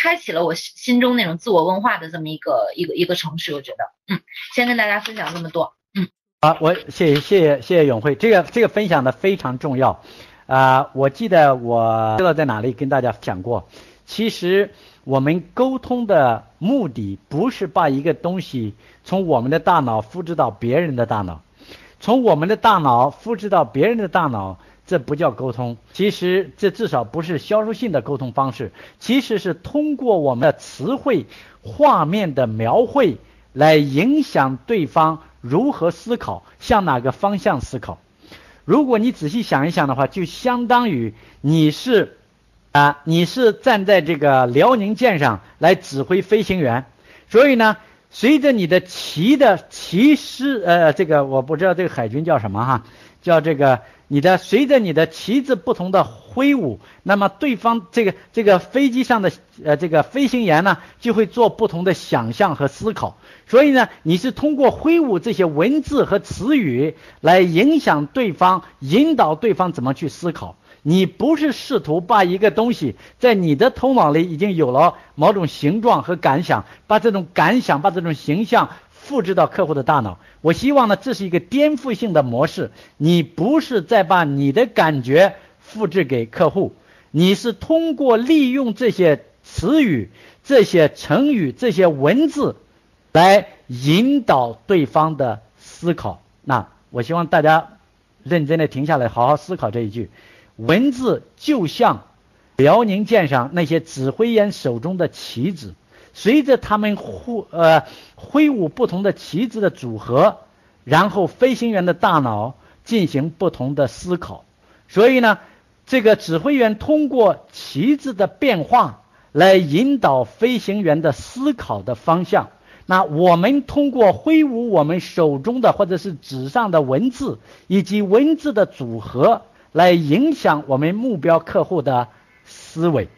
开启了我心中那种自我问话的这么一个一个一个程序，我觉得，嗯，先跟大家分享这么多，嗯，好，我谢谢谢谢谢谢永慧，这个这个分享的非常重要，啊，我记得我知道在哪里跟大家讲过，其实我们沟通的目的不是把一个东西从我们的大脑复制到别人的大脑。从我们的大脑复制到别人的大脑，这不叫沟通。其实这至少不是销售性的沟通方式，其实是通过我们的词汇、画面的描绘来影响对方如何思考，向哪个方向思考。如果你仔细想一想的话，就相当于你是啊，你是站在这个辽宁舰上来指挥飞行员，所以呢。随着你的旗的旗师，呃，这个我不知道这个海军叫什么哈，叫这个你的随着你的旗子不同的挥舞，那么对方这个这个飞机上的呃这个飞行员呢就会做不同的想象和思考，所以呢你是通过挥舞这些文字和词语来影响对方，引导对方怎么去思考。你不是试图把一个东西在你的头脑里已经有了某种形状和感想，把这种感想、把这种形象复制到客户的大脑。我希望呢，这是一个颠覆性的模式。你不是在把你的感觉复制给客户，你是通过利用这些词语、这些成语、这些文字来引导对方的思考。那我希望大家认真的停下来，好好思考这一句。文字就像辽宁舰上那些指挥员手中的旗子，随着他们挥呃挥舞不同的旗子的组合，然后飞行员的大脑进行不同的思考。所以呢，这个指挥员通过旗子的变化来引导飞行员的思考的方向。那我们通过挥舞我们手中的或者是纸上的文字以及文字的组合。来影响我们目标客户的思维。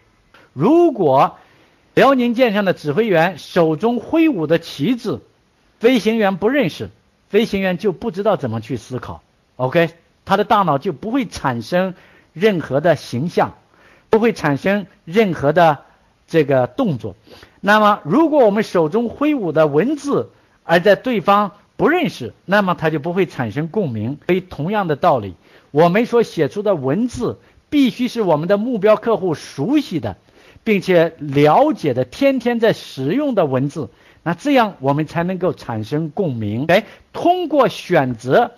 如果辽宁舰上的指挥员手中挥舞的旗子，飞行员不认识，飞行员就不知道怎么去思考。OK，他的大脑就不会产生任何的形象，不会产生任何的这个动作。那么，如果我们手中挥舞的文字，而在对方不认识，那么他就不会产生共鸣。所以，同样的道理。我们所写出的文字必须是我们的目标客户熟悉的，并且了解的，天天在使用的文字。那这样我们才能够产生共鸣。哎，通过选择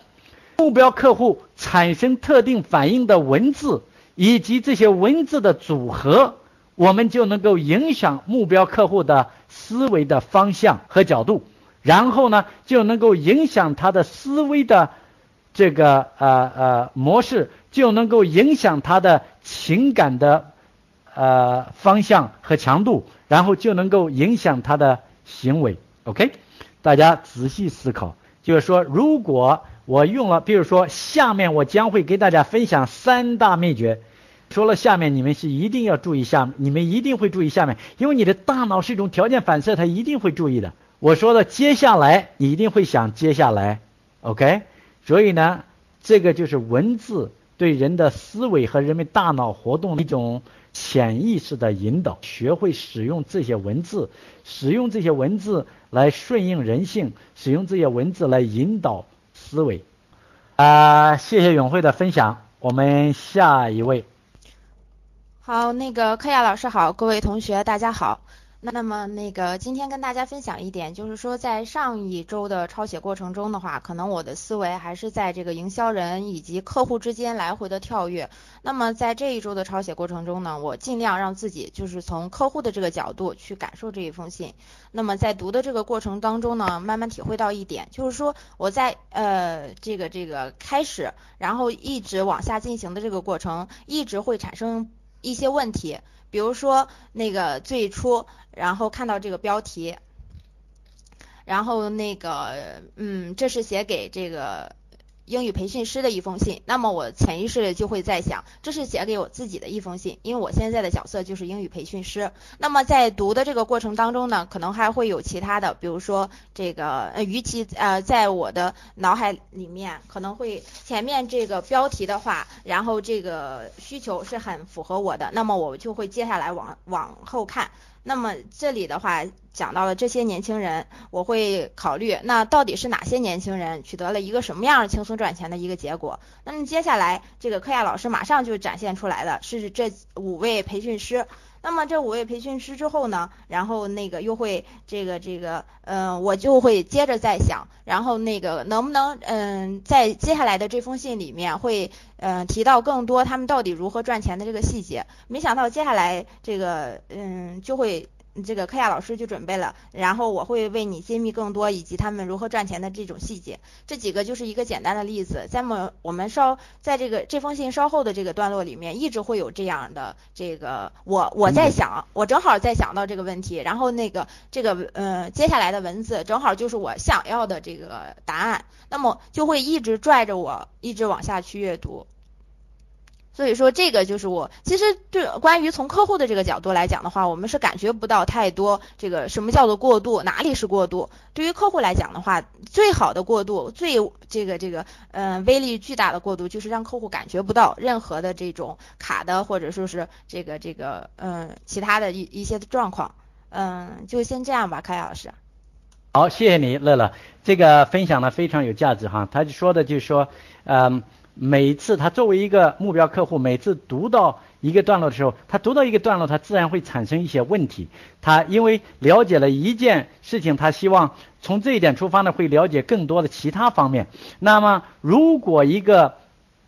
目标客户产生特定反应的文字，以及这些文字的组合，我们就能够影响目标客户的思维的方向和角度，然后呢，就能够影响他的思维的。这个呃呃模式就能够影响他的情感的呃方向和强度，然后就能够影响他的行为。OK，大家仔细思考，就是说，如果我用了，比如说下面我将会给大家分享三大秘诀，说了下面，你们是一定要注意下，你们一定会注意下面，因为你的大脑是一种条件反射，它一定会注意的。我说的接下来，你一定会想接下来，OK？所以呢，这个就是文字对人的思维和人们大脑活动一种潜意识的引导。学会使用这些文字，使用这些文字来顺应人性，使用这些文字来引导思维。啊，谢谢永慧的分享。我们下一位。好，那个柯亚老师好，各位同学大家好。那么那个今天跟大家分享一点，就是说在上一周的抄写过程中的话，可能我的思维还是在这个营销人以及客户之间来回的跳跃。那么在这一周的抄写过程中呢，我尽量让自己就是从客户的这个角度去感受这一封信。那么在读的这个过程当中呢，慢慢体会到一点，就是说我在呃这个这个开始，然后一直往下进行的这个过程，一直会产生一些问题。比如说那个最初，然后看到这个标题，然后那个嗯，这是写给这个。英语培训师的一封信，那么我潜意识就会在想，这是写给我自己的一封信，因为我现在的角色就是英语培训师。那么在读的这个过程当中呢，可能还会有其他的，比如说这个，呃，与其呃，在我的脑海里面，可能会前面这个标题的话，然后这个需求是很符合我的，那么我就会接下来往往后看。那么这里的话讲到了这些年轻人，我会考虑那到底是哪些年轻人取得了一个什么样轻松赚钱的一个结果？那么接下来这个科亚老师马上就展现出来的是这五位培训师。那么这五位培训师之后呢，然后那个又会这个这个，嗯，我就会接着再想，然后那个能不能嗯在接下来的这封信里面会嗯提到更多他们到底如何赚钱的这个细节？没想到接下来这个嗯就会。这个科亚老师就准备了，然后我会为你揭秘更多以及他们如何赚钱的这种细节。这几个就是一个简单的例子，在么我们稍在这个这封信稍后的这个段落里面，一直会有这样的这个我我在想，我正好在想到这个问题，然后那个这个呃接下来的文字正好就是我想要的这个答案，那么就会一直拽着我一直往下去阅读。所以说，这个就是我其实对关于从客户的这个角度来讲的话，我们是感觉不到太多这个什么叫做过度，哪里是过度？对于客户来讲的话，最好的过度，最这个这个嗯威力巨大的过渡，就是让客户感觉不到任何的这种卡的或者说是这个这个嗯其他的一一些状况。嗯，就先这样吧，凯老师。好，谢谢你，乐乐，这个分享呢非常有价值哈。他就说的就是说，嗯。每次他作为一个目标客户，每次读到一个段落的时候，他读到一个段落，他自然会产生一些问题。他因为了解了一件事情，他希望从这一点出发呢，会了解更多的其他方面。那么，如果一个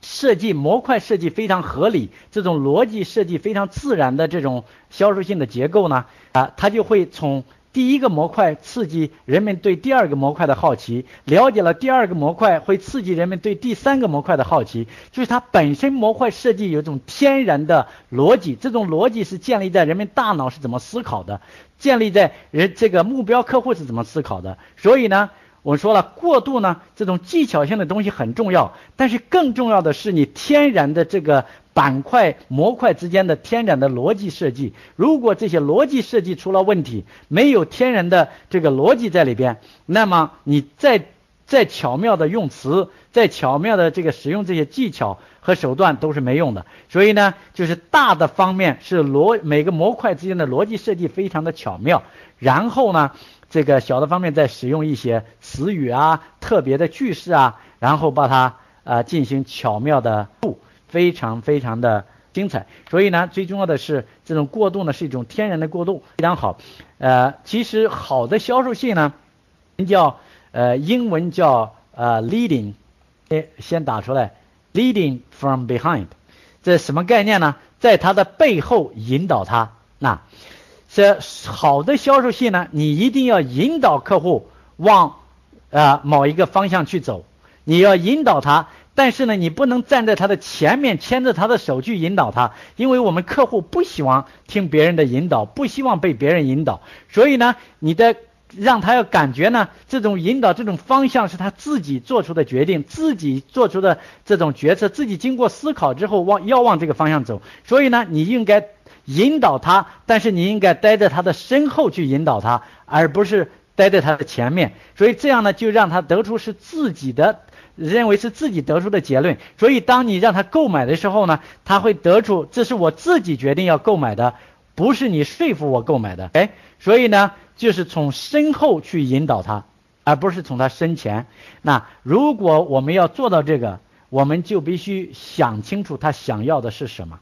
设计模块设计非常合理，这种逻辑设计非常自然的这种销售性的结构呢，啊，他就会从。第一个模块刺激人们对第二个模块的好奇，了解了第二个模块会刺激人们对第三个模块的好奇，就是它本身模块设计有一种天然的逻辑，这种逻辑是建立在人们大脑是怎么思考的，建立在人这个目标客户是怎么思考的，所以呢。我说了，过度呢，这种技巧性的东西很重要，但是更重要的是你天然的这个板块模块之间的天然的逻辑设计。如果这些逻辑设计出了问题，没有天然的这个逻辑在里边，那么你再再巧妙的用词，再巧妙的这个使用这些技巧和手段都是没用的。所以呢，就是大的方面是逻每个模块之间的逻辑设计非常的巧妙，然后呢。这个小的方面在使用一些词语啊、特别的句式啊，然后把它呃进行巧妙的度，非常非常的精彩。所以呢，最重要的是这种过渡呢是一种天然的过渡，非常好。呃，其实好的销售性呢，叫呃英文叫呃 leading，哎先打出来，leading from behind，这什么概念呢？在它的背后引导它，那。这好的销售性呢，你一定要引导客户往啊某一个方向去走，你要引导他，但是呢，你不能站在他的前面牵着他的手去引导他，因为我们客户不希望听别人的引导，不希望被别人引导，所以呢，你的让他要感觉呢，这种引导这种方向是他自己做出的决定，自己做出的这种决策，自己经过思考之后往要往这个方向走。所以呢，你应该引导他，但是你应该待在他的身后去引导他，而不是待在他的前面。所以这样呢，就让他得出是自己的认为是自己得出的结论。所以当你让他购买的时候呢，他会得出这是我自己决定要购买的，不是你说服我购买的。哎，所以呢。就是从身后去引导他，而不是从他身前。那如果我们要做到这个，我们就必须想清楚他想要的是什么，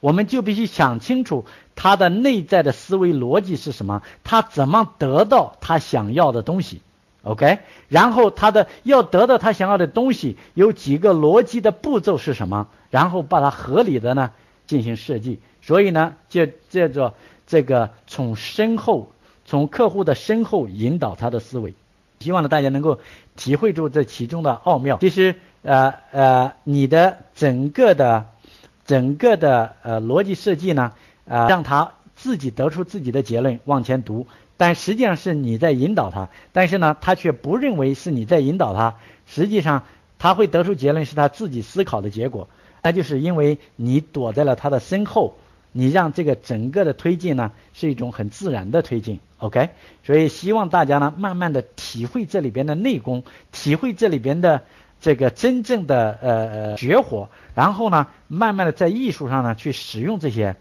我们就必须想清楚他的内在的思维逻辑是什么，他怎么得到他想要的东西。OK，然后他的要得到他想要的东西有几个逻辑的步骤是什么，然后把它合理的呢进行设计。所以呢，就叫做这个从身后。从客户的身后引导他的思维，希望呢大家能够体会住这其中的奥妙。其实，呃呃，你的整个的整个的呃逻辑设计呢，呃，让他自己得出自己的结论往前读，但实际上是你在引导他，但是呢，他却不认为是你在引导他，实际上他会得出结论是他自己思考的结果，那就是因为你躲在了他的身后。你让这个整个的推进呢是一种很自然的推进，OK？所以希望大家呢慢慢的体会这里边的内功，体会这里边的这个真正的呃呃绝活，然后呢慢慢的在艺术上呢去使用这些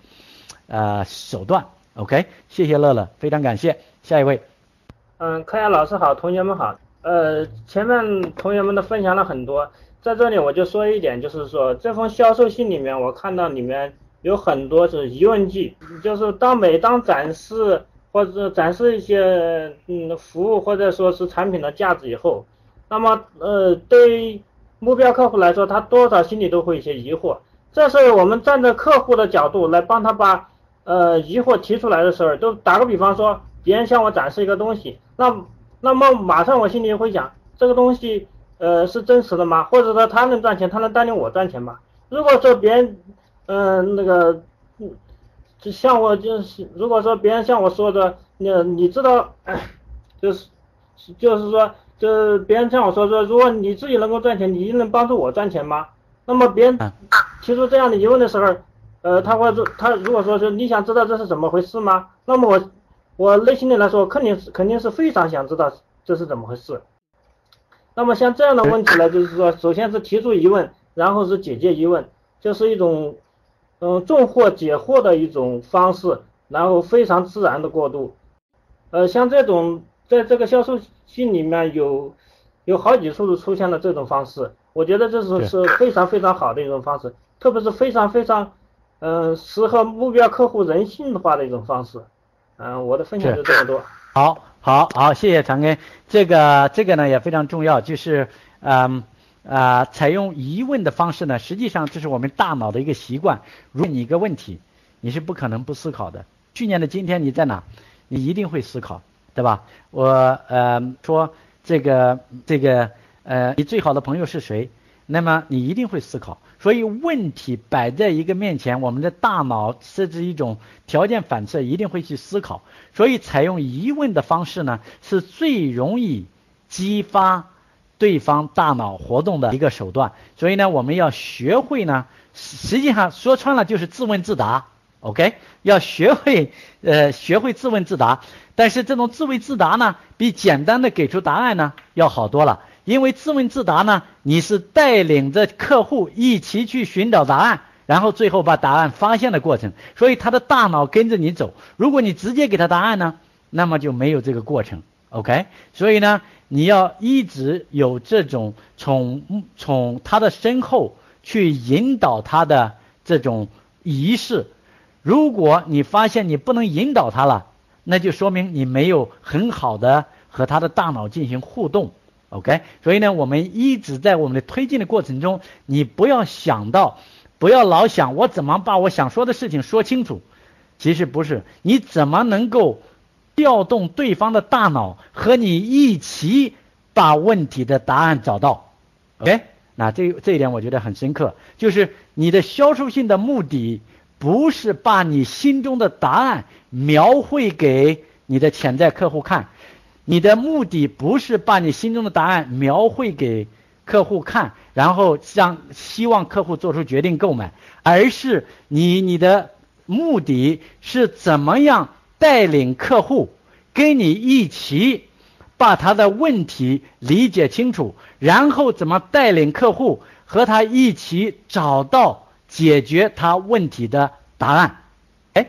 呃手段，OK？谢谢乐乐，非常感谢，下一位。嗯，柯阳老师好，同学们好。呃，前面同学们都分享了很多，在这里我就说一点，就是说这封销售信里面我看到里面。有很多是疑问句，就是当每当展示或者展示一些嗯服务或者说是产品的价值以后，那么呃对目标客户来说，他多少心里都会有些疑惑。这时候我们站在客户的角度来帮他把呃疑惑提出来的时候，就打个比方说，别人向我展示一个东西，那那么马上我心里会想，这个东西呃是真实的吗？或者说他能赚钱，他能带领我赚钱吗？如果说别人。嗯，那个，就像我就是，如果说别人像我说的，你你知道，就是，就是说，就是别人像我说说，如果你自己能够赚钱，你一定能帮助我赚钱吗？那么别人提出这样的疑问的时候，呃，他会他如果说是你想知道这是怎么回事吗？那么我我内心里来说，肯定是肯定是非常想知道这是怎么回事。那么像这样的问题呢，就是说，首先是提出疑问，然后是解决疑问，就是一种。嗯，重货解惑的一种方式，然后非常自然的过渡。呃，像这种在这个销售信里面有有好几处都出现了这种方式，我觉得这是是非常非常好的一种方式，特别是非常非常嗯适合目标客户人性化的一种方式。嗯，我的分享就这么多。好，好，好，谢谢长根。这个这个呢也非常重要，就是嗯。啊，采用疑问的方式呢，实际上这是我们大脑的一个习惯。问你一个问题，你是不可能不思考的。去年的今天你在哪？你一定会思考，对吧？我呃说这个这个呃，你最好的朋友是谁？那么你一定会思考。所以问题摆在一个面前，我们的大脑设置一种条件反射，一定会去思考。所以采用疑问的方式呢，是最容易激发。对方大脑活动的一个手段，所以呢，我们要学会呢，实际上说穿了就是自问自答，OK？要学会呃，学会自问自答。但是这种自问自答呢，比简单的给出答案呢要好多了，因为自问自答呢，你是带领着客户一起去寻找答案，然后最后把答案发现的过程，所以他的大脑跟着你走。如果你直接给他答案呢，那么就没有这个过程，OK？所以呢。你要一直有这种从从他的身后去引导他的这种仪式。如果你发现你不能引导他了，那就说明你没有很好的和他的大脑进行互动。OK，所以呢，我们一直在我们的推进的过程中，你不要想到，不要老想我怎么把我想说的事情说清楚。其实不是，你怎么能够？调动对方的大脑和你一起把问题的答案找到，OK？那这这一点我觉得很深刻，就是你的销售性的目的不是把你心中的答案描绘给你的潜在客户看，你的目的不是把你心中的答案描绘给客户看，然后让希望客户做出决定购买，而是你你的目的是怎么样带领客户跟你一起把他的问题理解清楚，然后怎么带领客户和他一起找到解决他问题的答案。哎，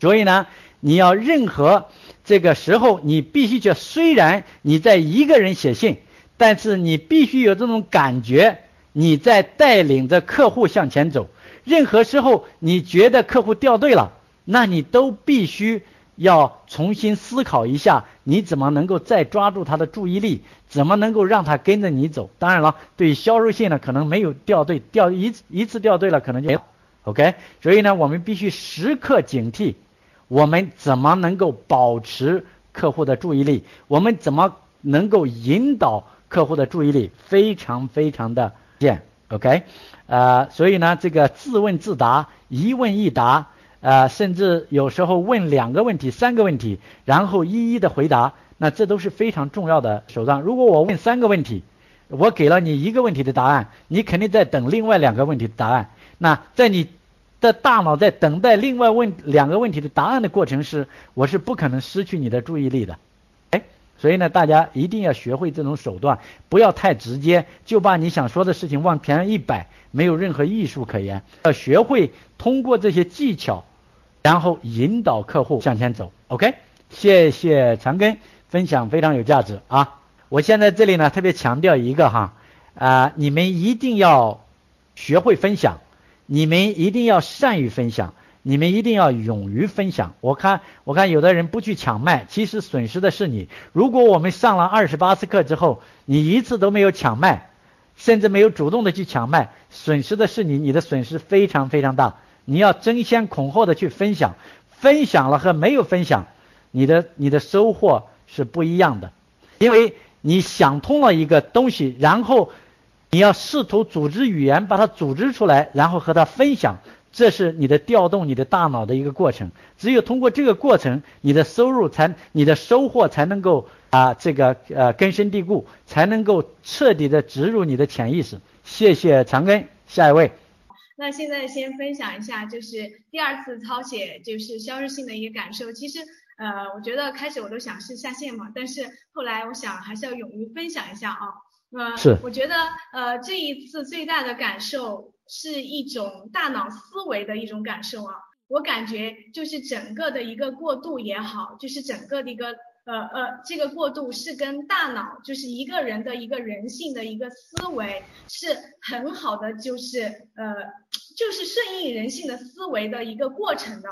所以呢，你要任何。这个时候，你必须就虽然你在一个人写信，但是你必须有这种感觉，你在带领着客户向前走。任何时候你觉得客户掉队了，那你都必须要重新思考一下，你怎么能够再抓住他的注意力，怎么能够让他跟着你走。当然了，对销售信呢，可能没有掉队，掉一一次掉队了，可能就 OK。所以呢，我们必须时刻警惕。我们怎么能够保持客户的注意力？我们怎么能够引导客户的注意力？非常非常的键，OK，呃，所以呢，这个自问自答，一问一答，呃，甚至有时候问两个问题、三个问题，然后一一的回答，那这都是非常重要的手段。如果我问三个问题，我给了你一个问题的答案，你肯定在等另外两个问题的答案。那在你的大脑在等待另外问两个问题的答案的过程是，我是不可能失去你的注意力的，哎，所以呢，大家一定要学会这种手段，不要太直接，就把你想说的事情往前上一摆，没有任何艺术可言。要学会通过这些技巧，然后引导客户向前走。OK，谢谢长根分享非常有价值啊！我现在这里呢特别强调一个哈啊，你们一定要学会分享。你们一定要善于分享，你们一定要勇于分享。我看，我看有的人不去抢麦，其实损失的是你。如果我们上了二十八次课之后，你一次都没有抢麦，甚至没有主动的去抢麦，损失的是你，你的损失非常非常大。你要争先恐后的去分享，分享了和没有分享，你的你的收获是不一样的，因为你想通了一个东西，然后。你要试图组织语言，把它组织出来，然后和它分享，这是你的调动你的大脑的一个过程。只有通过这个过程，你的收入才，你的收获才能够啊，这个呃根深蒂固，才能够彻底的植入你的潜意识。谢谢长根，下一位。那现在先分享一下，就是第二次抄写就是销售性的一个感受。其实呃，我觉得开始我都想是下线嘛，但是后来我想还是要勇于分享一下啊。呃，是，我觉得呃这一次最大的感受是一种大脑思维的一种感受啊，我感觉就是整个的一个过渡也好，就是整个的一个呃呃这个过渡是跟大脑就是一个人的一个人性的一个思维是很好的，就是呃就是顺应人性的思维的一个过程的，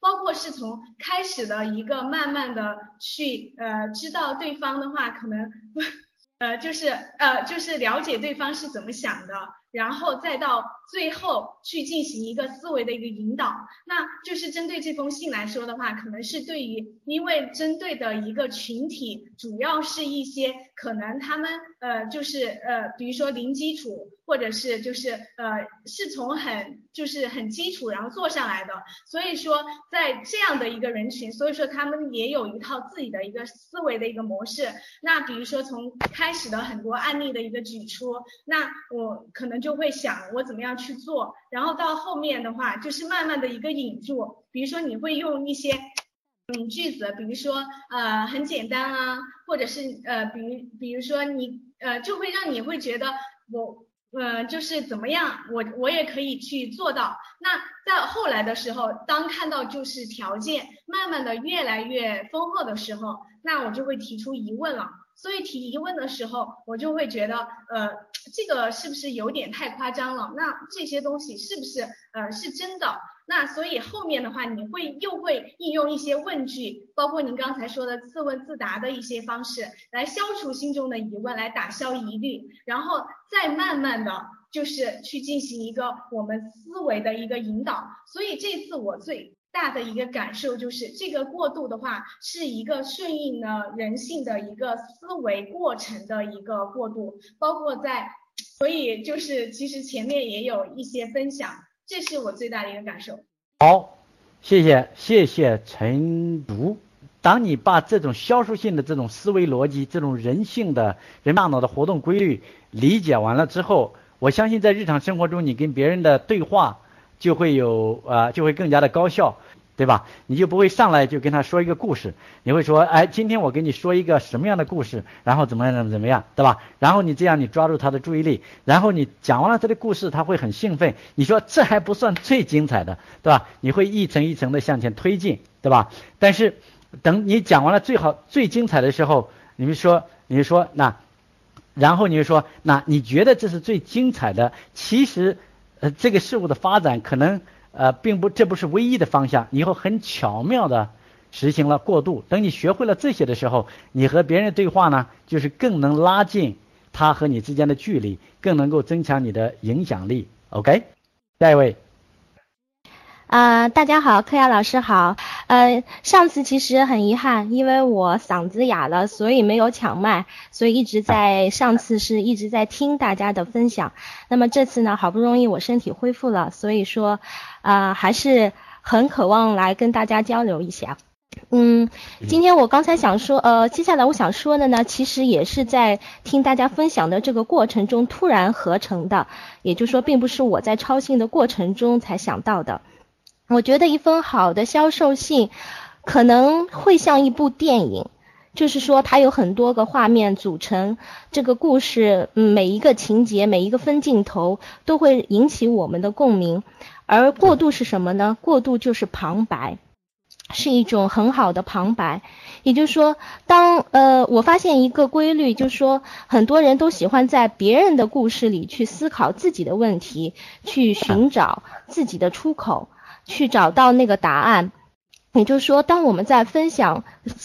包括是从开始的一个慢慢的去呃知道对方的话可能。呃，就是呃，就是了解对方是怎么想的，然后再到最后去进行一个思维的一个引导。那就是针对这封信来说的话，可能是对于，因为针对的一个群体，主要是一些可能他们呃，就是呃，比如说零基础。或者是就是呃是从很就是很基础然后做上来的，所以说在这样的一个人群，所以说他们也有一套自己的一个思维的一个模式。那比如说从开始的很多案例的一个举出，那我可能就会想我怎么样去做，然后到后面的话就是慢慢的一个引入，比如说你会用一些嗯句子，比如说呃很简单啊，或者是呃比比如说你呃就会让你会觉得我。呃，就是怎么样，我我也可以去做到。那在后来的时候，当看到就是条件慢慢的越来越丰厚的时候，那我就会提出疑问了。所以提疑问的时候，我就会觉得，呃，这个是不是有点太夸张了？那这些东西是不是呃是真的？那所以后面的话，你会又会应用一些问句，包括您刚才说的自问自答的一些方式，来消除心中的疑问，来打消疑虑，然后再慢慢的就是去进行一个我们思维的一个引导。所以这次我最大的一个感受就是，这个过渡的话是一个顺应了人性的一个思维过程的一个过渡，包括在，所以就是其实前面也有一些分享。这是我最大的一个感受。好，谢谢谢谢陈竹，当你把这种销售性的这种思维逻辑、这种人性的人大脑的活动规律理解完了之后，我相信在日常生活中，你跟别人的对话就会有啊，就会更加的高效。对吧？你就不会上来就跟他说一个故事，你会说，哎，今天我给你说一个什么样的故事，然后怎么样怎么怎么样，对吧？然后你这样你抓住他的注意力，然后你讲完了他的故事，他会很兴奋。你说这还不算最精彩的，对吧？你会一层一层的向前推进，对吧？但是等你讲完了最好最精彩的时候，你们说，你说那，然后你就说，那你觉得这是最精彩的？其实，呃，这个事物的发展可能。呃，并不，这不是唯一的方向。以后很巧妙的实行了过渡。等你学会了这些的时候，你和别人对话呢，就是更能拉近他和你之间的距离，更能够增强你的影响力。OK，下一位。啊，大家好，柯亚老师好。呃，上次其实很遗憾，因为我嗓子哑了，所以没有抢麦，所以一直在上次是一直在听大家的分享。那么这次呢，好不容易我身体恢复了，所以说，啊，还是很渴望来跟大家交流一下。嗯，今天我刚才想说，呃，接下来我想说的呢，其实也是在听大家分享的这个过程中突然合成的，也就是说，并不是我在抄信的过程中才想到的。我觉得一封好的销售信可能会像一部电影，就是说它有很多个画面组成这个故事，每一个情节、每一个分镜头都会引起我们的共鸣。而过渡是什么呢？过渡就是旁白，是一种很好的旁白。也就是说，当呃我发现一个规律，就是说很多人都喜欢在别人的故事里去思考自己的问题，去寻找自己的出口。去找到那个答案，也就是说，当我们在分享，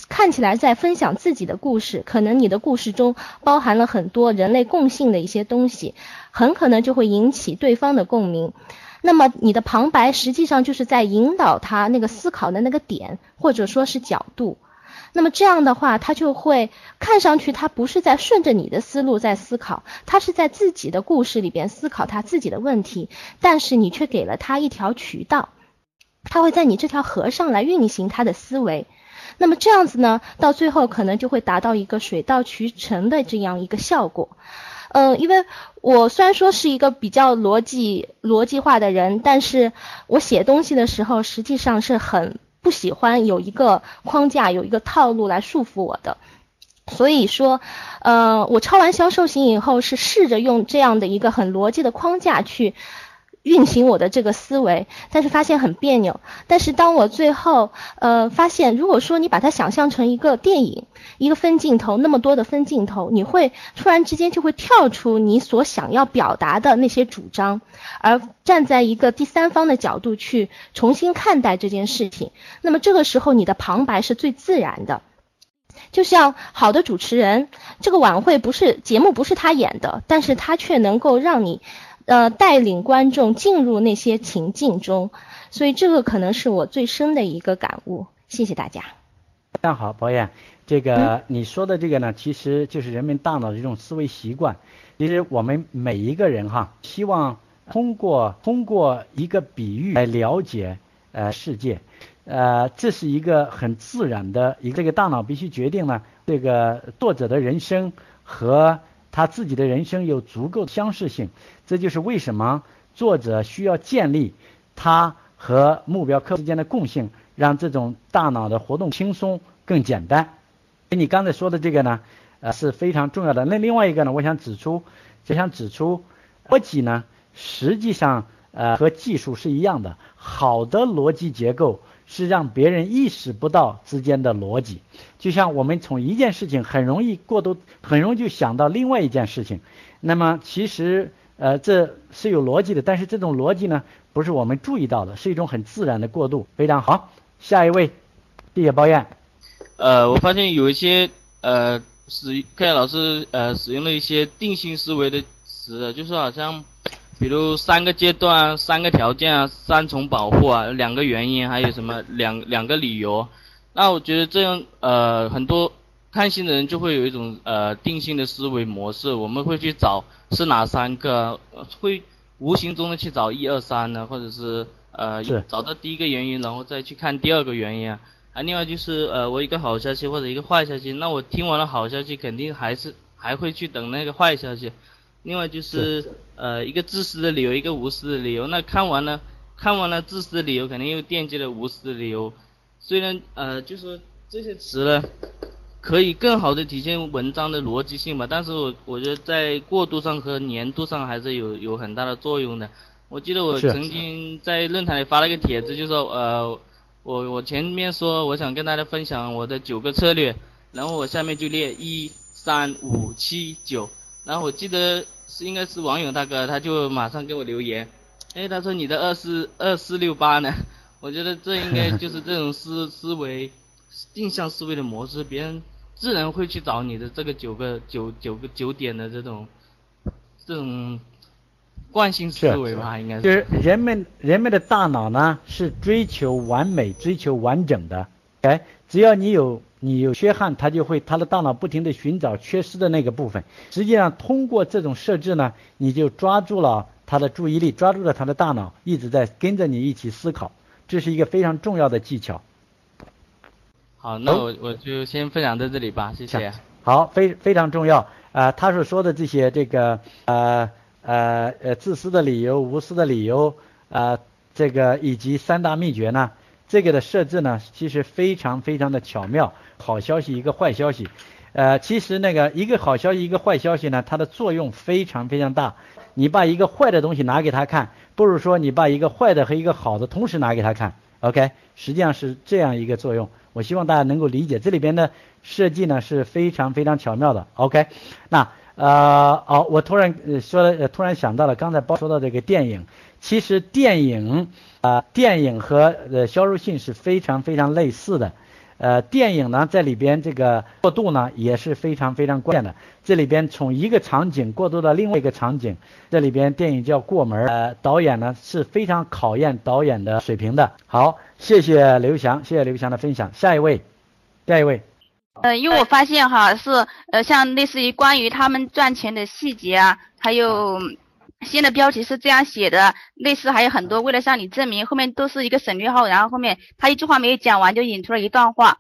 看起来在分享自己的故事，可能你的故事中包含了很多人类共性的一些东西，很可能就会引起对方的共鸣。那么你的旁白实际上就是在引导他那个思考的那个点，或者说是角度。那么这样的话，他就会看上去他不是在顺着你的思路在思考，他是在自己的故事里边思考他自己的问题，但是你却给了他一条渠道。他会在你这条河上来运行他的思维，那么这样子呢，到最后可能就会达到一个水到渠成的这样一个效果。嗯，因为我虽然说是一个比较逻辑逻辑化的人，但是我写东西的时候实际上是很不喜欢有一个框架、有一个套路来束缚我的。所以说，呃，我抄完销售型以后，是试着用这样的一个很逻辑的框架去。运行我的这个思维，但是发现很别扭。但是当我最后呃发现，如果说你把它想象成一个电影，一个分镜头，那么多的分镜头，你会突然之间就会跳出你所想要表达的那些主张，而站在一个第三方的角度去重新看待这件事情。那么这个时候你的旁白是最自然的，就像好的主持人，这个晚会不是节目不是他演的，但是他却能够让你。呃，带领观众进入那些情境中，所以这个可能是我最深的一个感悟。谢谢大家。非常好，宝燕，这个你说的这个呢，其实就是人们大脑的一种思维习惯。其实我们每一个人哈，希望通过通过一个比喻来了解呃世界，呃，这是一个很自然的一个这个大脑必须决定呢，这个作者的人生和。他自己的人生有足够相似性，这就是为什么作者需要建立他和目标客户之间的共性，让这种大脑的活动轻松更简单。你刚才说的这个呢，呃是非常重要的。那另外一个呢，我想指出，就想指出，逻辑呢实际上呃和技术是一样的，好的逻辑结构。是让别人意识不到之间的逻辑，就像我们从一件事情很容易过度，很容易就想到另外一件事情。那么其实呃这是有逻辑的，但是这种逻辑呢不是我们注意到的，是一种很自然的过渡。非常好，下一位，谢谢抱怨。呃，我发现有一些呃使科亚老师呃使用了一些定性思维的词，就是好像。比如三个阶段、三个条件啊、三重保护啊、两个原因，还有什么两两个理由？那我觉得这样呃，很多看心的人就会有一种呃定性的思维模式，我们会去找是哪三个，会无形中的去找一二三呢，或者是呃找到第一个原因，然后再去看第二个原因啊。啊，另外就是呃，我一个好消息或者一个坏消息，那我听完了好消息，肯定还是还会去等那个坏消息。另外就是呃，一个自私的理由，一个无私的理由。那看完了看完了自私的理由，肯定又惦记了无私的理由。虽然呃，就是这些词呢，可以更好的体现文章的逻辑性吧，但是我我觉得在过渡上和粘度上还是有有很大的作用的。我记得我曾经在论坛里发了个帖子，就说呃。我我前面说我想跟大家分享我的九个策略，然后我下面就列一三五七九，然后我记得是应该是网友大哥，他就马上给我留言，哎，他说你的二四二四六八呢？我觉得这应该就是这种思思维，定向思维的模式，别人自然会去找你的这个九个九九个九点的这种这种。惯性思维吧，应该是。就是人们人们的大脑呢是追求完美、追求完整的。哎，只要你有你有缺憾，他就会他的大脑不停的寻找缺失的那个部分。实际上通过这种设置呢，你就抓住了他的注意力，抓住了他的大脑，一直在跟着你一起思考。这是一个非常重要的技巧。好，那我我就先分享到这里吧，谢谢。好，非非常重要啊，他所说的这些这个呃。呃呃，自私的理由、无私的理由，啊，这个以及三大秘诀呢？这个的设置呢，其实非常非常的巧妙。好消息，一个坏消息，呃，其实那个一个好消息，一个坏消息呢，它的作用非常非常大。你把一个坏的东西拿给他看，不如说你把一个坏的和一个好的同时拿给他看。OK，实际上是这样一个作用。我希望大家能够理解，这里边的设计呢是非常非常巧妙的。OK，那。呃，好，我突然说了，突然想到了刚才包说到这个电影，其实电影啊，电影和呃销售性是非常非常类似的。呃，电影呢在里边这个过渡呢也是非常非常关键的。这里边从一个场景过渡到另外一个场景，这里边电影叫过门。呃，导演呢是非常考验导演的水平的。好，谢谢刘翔，谢谢刘翔的分享。下一位，下一位。呃，因为我发现哈是呃像类似于关于他们赚钱的细节啊，还有新的标题是这样写的，类似还有很多为了向你证明，后面都是一个省略号，然后后面他一句话没有讲完就引出了一段话。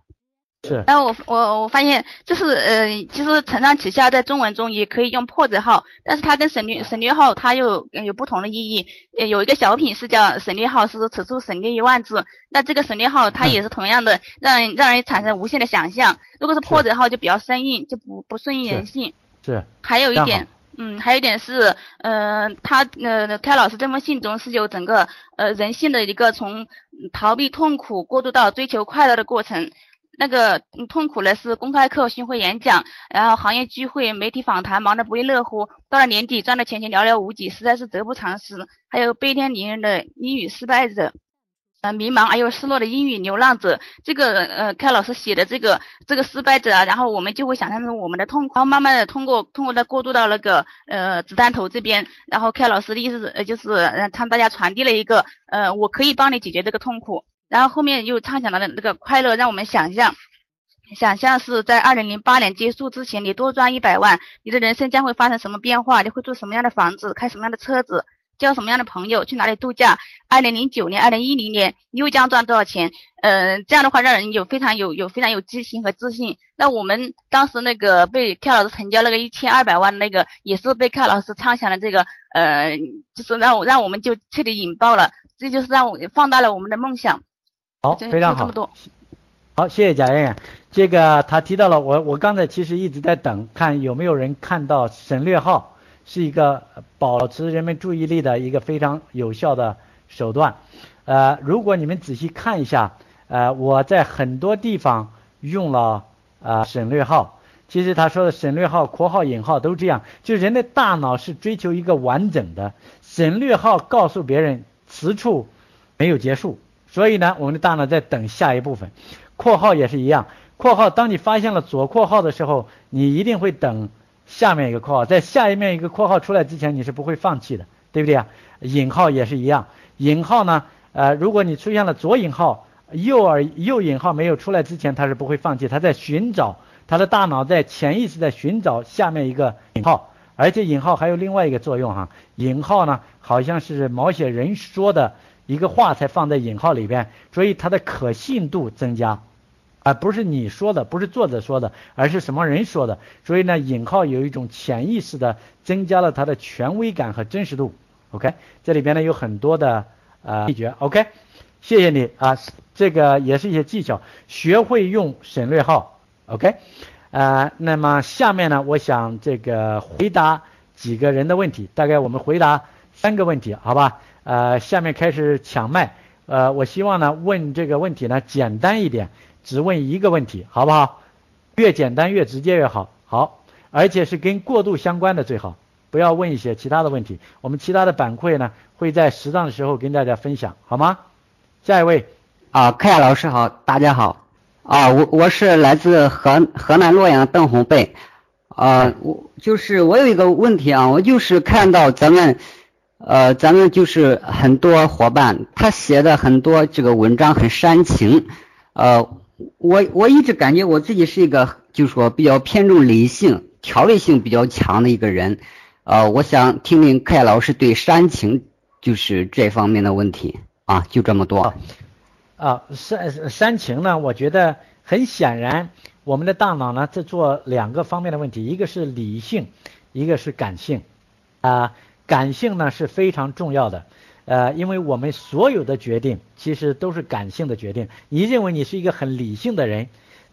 是，然后我我我发现这是呃，其实承上启下在中文中也可以用破折号，但是它跟省略省略号它又有不同的意义。有一个小品是叫省略号，是说此处省略一万字，那这个省略号它也是同样的，让人让人产生无限的想象。如果是破折号就比较生硬，就不不顺应人性。是。还有一点，嗯，还有一点是，呃，他呃，开老师这封信中是有整个呃人性的一个从逃避痛苦过渡到追求快乐的过程。那个痛苦呢是公开课、巡回演讲，然后行业聚会、媒体访谈，忙得不亦乐乎。到了年底，赚的钱钱寥寥无几，实在是得不偿失。还有悲天悯人的英语失败者，呃，迷茫而又失落的英语流浪者。这个呃，开老师写的这个这个失败者啊，然后我们就会想象成我们的痛苦，然后慢慢的通过通过的过渡到那个呃子弹头这边，然后开老师的意思呃就是向大家传递了一个呃，我可以帮你解决这个痛苦。然后后面又畅想到了那个快乐，让我们想象，想象是在二零零八年结束之前，你多赚一百万，你的人生将会发生什么变化？你会住什么样的房子，开什么样的车子，交什么样的朋友，去哪里度假？二零零九年、二零一零年你又将赚多少钱？嗯，这样的话让人有非常有有非常有激情和自信。那我们当时那个被 K 老师成交那个一千二百万那个，也是被 K 老师畅想的这个，呃，就是让我让我们就彻底引爆了，这就是让我放大了我们的梦想。好，非常好。好，谢谢贾艳艳。这个他提到了我，我刚才其实一直在等，看有没有人看到省略号是一个保持人们注意力的一个非常有效的手段。呃，如果你们仔细看一下，呃，我在很多地方用了呃省略号。其实他说的省略号、括号、引号都这样，就人的大脑是追求一个完整的。省略号告诉别人此处没有结束。所以呢，我们的大脑在等下一部分，括号也是一样。括号，当你发现了左括号的时候，你一定会等下面一个括号，在下一面一个括号出来之前，你是不会放弃的，对不对啊？引号也是一样。引号呢，呃，如果你出现了左引号，右耳右引号没有出来之前，它是不会放弃，它在寻找，它的大脑在潜意识在寻找下面一个引号，而且引号还有另外一个作用哈，引号呢，好像是毛写人说的。一个话才放在引号里边，所以它的可信度增加。啊，不是你说的，不是作者说的，而是什么人说的。所以呢，引号有一种潜意识的增加了它的权威感和真实度。OK，这里边呢有很多的呃秘诀。OK，谢谢你啊，这个也是一些技巧，学会用省略号。OK，呃，那么下面呢，我想这个回答几个人的问题，大概我们回答三个问题，好吧？呃，下面开始抢麦。呃，我希望呢问这个问题呢简单一点。只问一个问题，好不好？越简单越直接越好。好，而且是跟过渡相关的最好，不要问一些其他的问题。我们其他的板块呢，会在适当的时候跟大家分享，好吗？下一位。啊，柯亚老师好，大家好。啊，我我是来自河河南洛阳邓红贝。啊，我就是我有一个问题啊，我就是看到咱们呃，咱们就是很多伙伴他写的很多这个文章很煽情，呃。我我一直感觉我自己是一个，就是说比较偏重理性、条理性比较强的一个人，呃，我想听听柯老师对煽情就是这方面的问题啊，就这么多。啊，煽煽情呢，我觉得很显然，我们的大脑呢在做两个方面的问题，一个是理性，一个是感性，啊，感性呢是非常重要的。呃，因为我们所有的决定其实都是感性的决定。你认为你是一个很理性的人，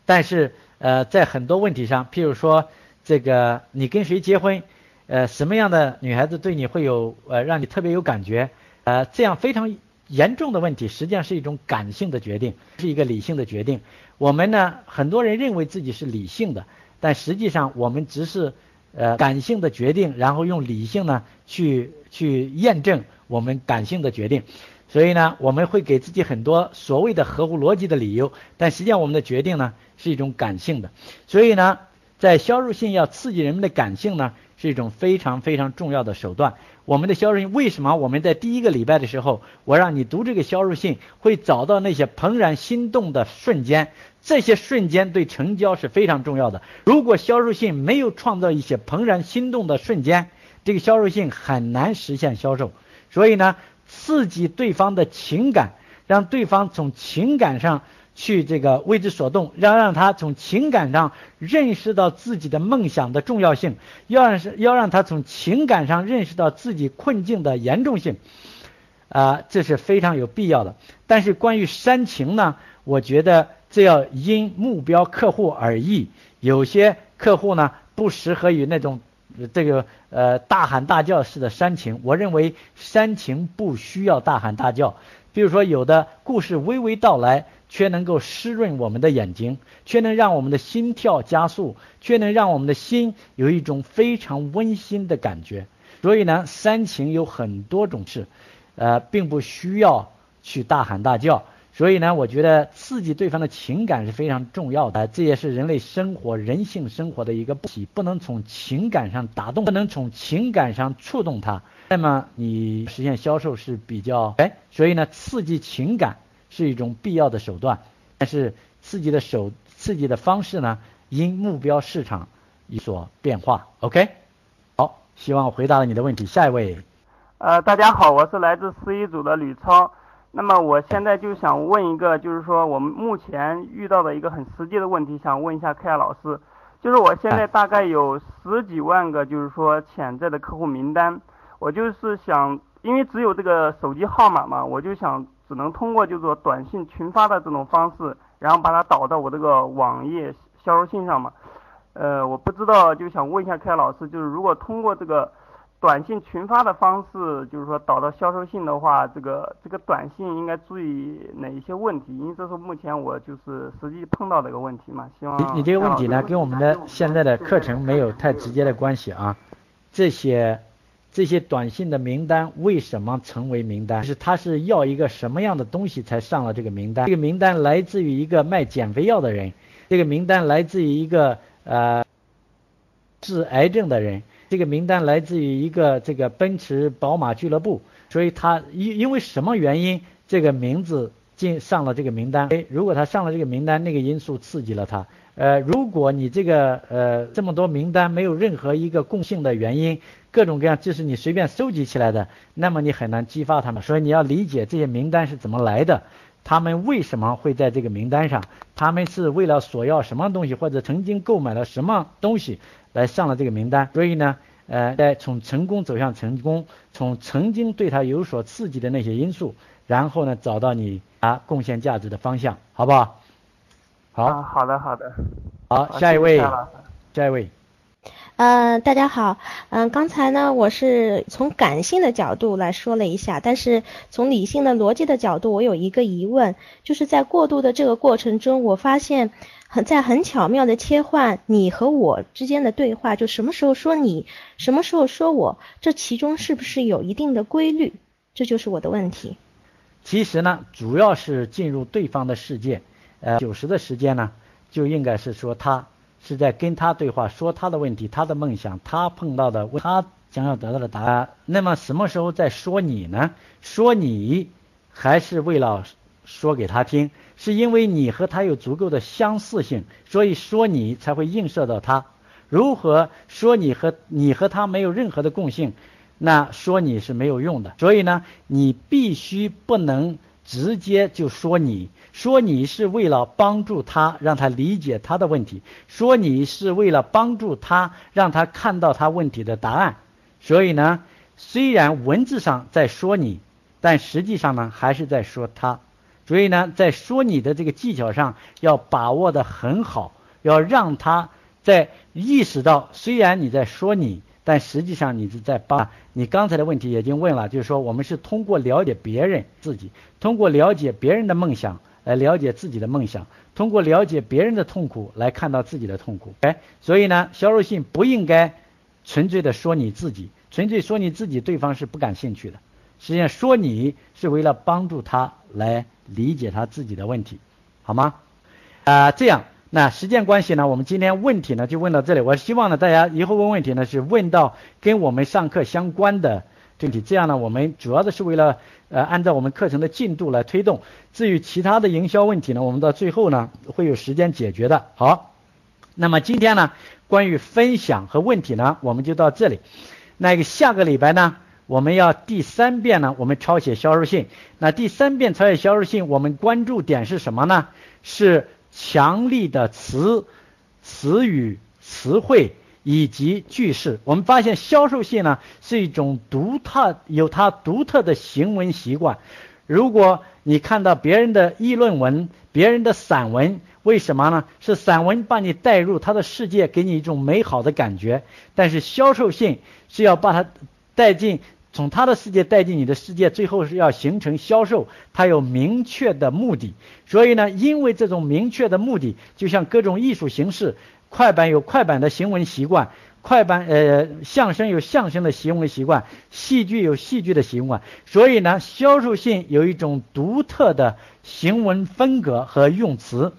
但是呃，在很多问题上，譬如说这个你跟谁结婚，呃，什么样的女孩子对你会有呃让你特别有感觉，呃，这样非常严重的问题，实际上是一种感性的决定，是一个理性的决定。我们呢，很多人认为自己是理性的，但实际上我们只是呃感性的决定，然后用理性呢去去验证。我们感性的决定，所以呢，我们会给自己很多所谓的合乎逻辑的理由，但实际上我们的决定呢是一种感性的。所以呢，在销售性要刺激人们的感性呢，是一种非常非常重要的手段。我们的销售性为什么我们在第一个礼拜的时候，我让你读这个销售性，会找到那些怦然心动的瞬间，这些瞬间对成交是非常重要的。如果销售性没有创造一些怦然心动的瞬间，这个销售性很难实现销售。所以呢，刺激对方的情感，让对方从情感上去这个为之所动，要让他从情感上认识到自己的梦想的重要性，要让要让他从情感上认识到自己困境的严重性，啊，这是非常有必要的。但是关于煽情呢，我觉得这要因目标客户而异，有些客户呢不适合于那种。这个呃大喊大叫式的煽情，我认为煽情不需要大喊大叫。比如说有的故事娓娓道来，却能够湿润我们的眼睛，却能让我们的心跳加速，却能让我们的心有一种非常温馨的感觉。所以呢，煽情有很多种式，呃，并不需要去大喊大叫。所以呢，我觉得刺激对方的情感是非常重要的，这也是人类生活、人性生活的一个不体，不能从情感上打动，不能从情感上触动他，那么你实现销售是比较哎，所以呢，刺激情感是一种必要的手段，但是刺激的手、刺激的方式呢，因目标市场有所变化。OK，好，希望回答了你的问题。下一位，呃，大家好，我是来自十一组的吕超。那么我现在就想问一个，就是说我们目前遇到的一个很实际的问题，想问一下克亚老师，就是我现在大概有十几万个，就是说潜在的客户名单，我就是想，因为只有这个手机号码嘛，我就想只能通过就是说短信群发的这种方式，然后把它导到我这个网页销售信上嘛，呃，我不知道，就想问一下克亚老师，就是如果通过这个。短信群发的方式，就是说导到销售信的话，这个这个短信应该注意哪一些问题？因为这是目前我就是实际碰到的一个问题嘛。希望你你这个问题呢，跟我们的现在的课程没有太直接的关系啊。这些这些短信的名单为什么成为名单？是他是要一个什么样的东西才上了这个名单？这个名单来自于一个卖减肥药的人，这个名单来自于一个呃治癌症的人。这个名单来自于一个这个奔驰宝马俱乐部，所以他因因为什么原因这个名字进上了这个名单？诶，如果他上了这个名单，那个因素刺激了他。呃，如果你这个呃这么多名单没有任何一个共性的原因，各种各样就是你随便收集起来的，那么你很难激发他们。所以你要理解这些名单是怎么来的。他们为什么会在这个名单上，他们是为了索要什么东西，或者曾经购买了什么东西来上了这个名单。所以呢，呃，在从成功走向成功，从曾经对他有所刺激的那些因素，然后呢，找到你啊贡献价值的方向，好不好？好，好的，好的。好，下一位，下一位。呃，大家好，嗯，刚才呢，我是从感性的角度来说了一下，但是从理性的逻辑的角度，我有一个疑问，就是在过渡的这个过程中，我发现很在很巧妙的切换你和我之间的对话，就什么时候说你，什么时候说我，这其中是不是有一定的规律？这就是我的问题。其实呢，主要是进入对方的世界，呃，九十的时间呢，就应该是说他。是在跟他对话，说他的问题、他的梦想、他碰到的问、他将要得到的答案。那么什么时候在说你呢？说你还是为了说给他听，是因为你和他有足够的相似性，所以说你才会映射到他。如何说你和你和他没有任何的共性，那说你是没有用的。所以呢，你必须不能直接就说你。说你是为了帮助他，让他理解他的问题；说你是为了帮助他，让他看到他问题的答案。所以呢，虽然文字上在说你，但实际上呢还是在说他。所以呢，在说你的这个技巧上要把握的很好，要让他在意识到，虽然你在说你，但实际上你是在帮。你刚才的问题已经问了，就是说我们是通过了解别人自己，通过了解别人的梦想。来了解自己的梦想，通过了解别人的痛苦来看到自己的痛苦。哎，所以呢，销售信不应该纯粹的说你自己，纯粹说你自己，对方是不感兴趣的。实际上说你是为了帮助他来理解他自己的问题，好吗？啊，这样，那时间关系呢，我们今天问题呢就问到这里。我希望呢，大家以后问问题呢是问到跟我们上课相关的问题，这样呢，我们主要的是为了。呃，按照我们课程的进度来推动。至于其他的营销问题呢，我们到最后呢会有时间解决的。好，那么今天呢，关于分享和问题呢，我们就到这里。那个下个礼拜呢，我们要第三遍呢，我们抄写销售信。那第三遍抄写销售信，我们关注点是什么呢？是强力的词、词语、词汇。以及句式，我们发现销售信呢是一种独特有它独特的行文习惯。如果你看到别人的议论文、别人的散文，为什么呢？是散文把你带入他的世界，给你一种美好的感觉。但是销售信是要把它带进，从他的世界带进你的世界，最后是要形成销售，它有明确的目的。所以呢，因为这种明确的目的，就像各种艺术形式。快板有快板的行文习惯，快板呃相声有相声的行文习惯，戏剧有戏剧的习惯，所以呢，销售信有一种独特的行文风格和用词。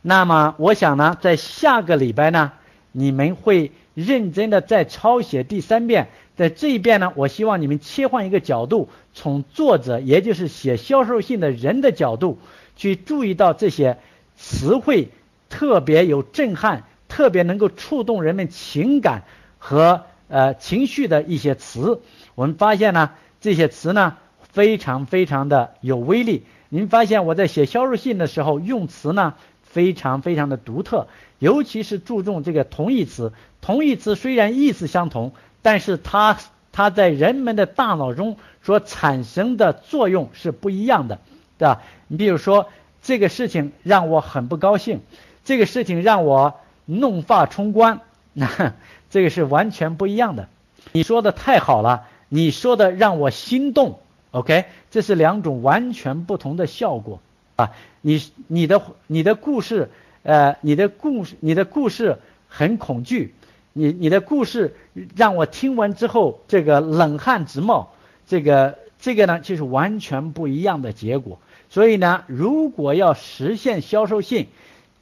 那么我想呢，在下个礼拜呢，你们会认真的再抄写第三遍，在这一遍呢，我希望你们切换一个角度，从作者也就是写销售信的人的角度去注意到这些词汇特别有震撼。特别能够触动人们情感和呃情绪的一些词，我们发现呢，这些词呢非常非常的有威力。您发现我在写销售信的时候用词呢非常非常的独特，尤其是注重这个同义词。同义词虽然意思相同，但是它它在人们的大脑中所产生的作用是不一样的，对吧？你比如说这个事情让我很不高兴，这个事情让我。怒发冲冠，那 这个是完全不一样的。你说的太好了，你说的让我心动。OK，这是两种完全不同的效果啊。你你的你的故事，呃，你的故事你的故事很恐惧，你你的故事让我听完之后这个冷汗直冒。这个这个呢就是完全不一样的结果。所以呢，如果要实现销售性。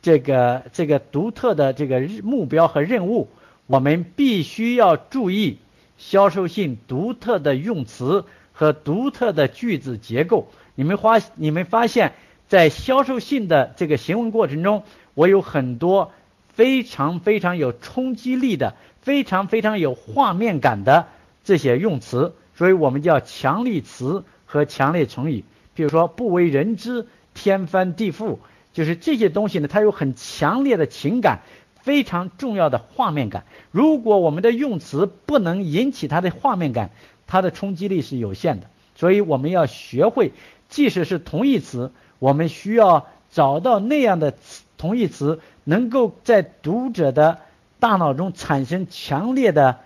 这个这个独特的这个目标和任务，我们必须要注意销售性独特的用词和独特的句子结构。你们发你们发现，在销售性的这个行文过程中，我有很多非常非常有冲击力的、非常非常有画面感的这些用词，所以我们叫强力词和强烈成语。比如说，不为人知。天翻地覆，就是这些东西呢，它有很强烈的情感，非常重要的画面感。如果我们的用词不能引起它的画面感，它的冲击力是有限的。所以我们要学会，即使是同义词，我们需要找到那样的同义词，能够在读者的大脑中产生强烈的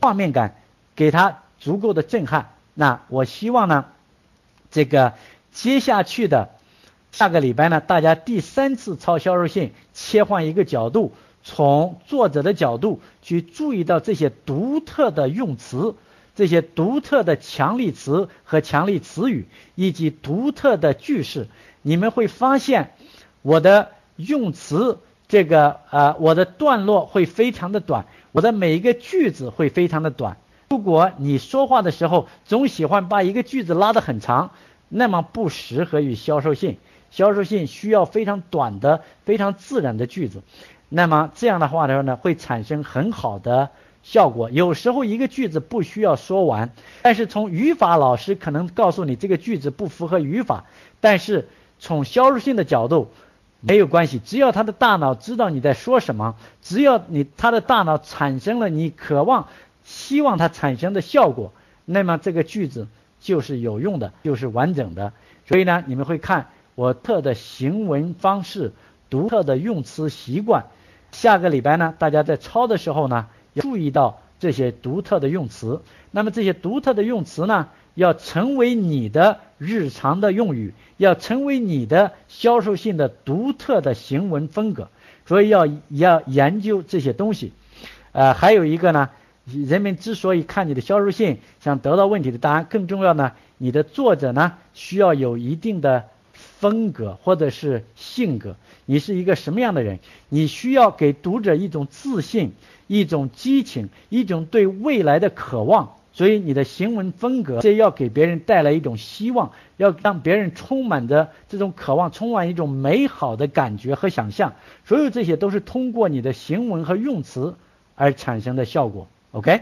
画面感，给他足够的震撼。那我希望呢，这个接下去的下个礼拜呢，大家第三次抄销售信，切换一个角度，从作者的角度去注意到这些独特的用词。这些独特的强力词和强力词语，以及独特的句式，你们会发现我的用词这个呃，我的段落会非常的短，我的每一个句子会非常的短。如果你说话的时候总喜欢把一个句子拉得很长，那么不适合于销售信。销售信需要非常短的、非常自然的句子。那么这样的话的话呢，会产生很好的。效果有时候一个句子不需要说完，但是从语法老师可能告诉你这个句子不符合语法，但是从销售性的角度没有关系，只要他的大脑知道你在说什么，只要你他的大脑产生了你渴望、希望它产生的效果，那么这个句子就是有用的，就是完整的。所以呢，你们会看我特的行文方式、独特的用词习惯。下个礼拜呢，大家在抄的时候呢。注意到这些独特的用词，那么这些独特的用词呢，要成为你的日常的用语，要成为你的销售性的独特的行文风格，所以要要研究这些东西。呃，还有一个呢，人们之所以看你的销售性，想得到问题的答案，更重要呢，你的作者呢需要有一定的风格或者是性格，你是一个什么样的人？你需要给读者一种自信。一种激情，一种对未来的渴望，所以你的行文风格，这要给别人带来一种希望，要让别人充满着这种渴望，充满一种美好的感觉和想象。所有这些都是通过你的行文和用词而产生的效果。OK，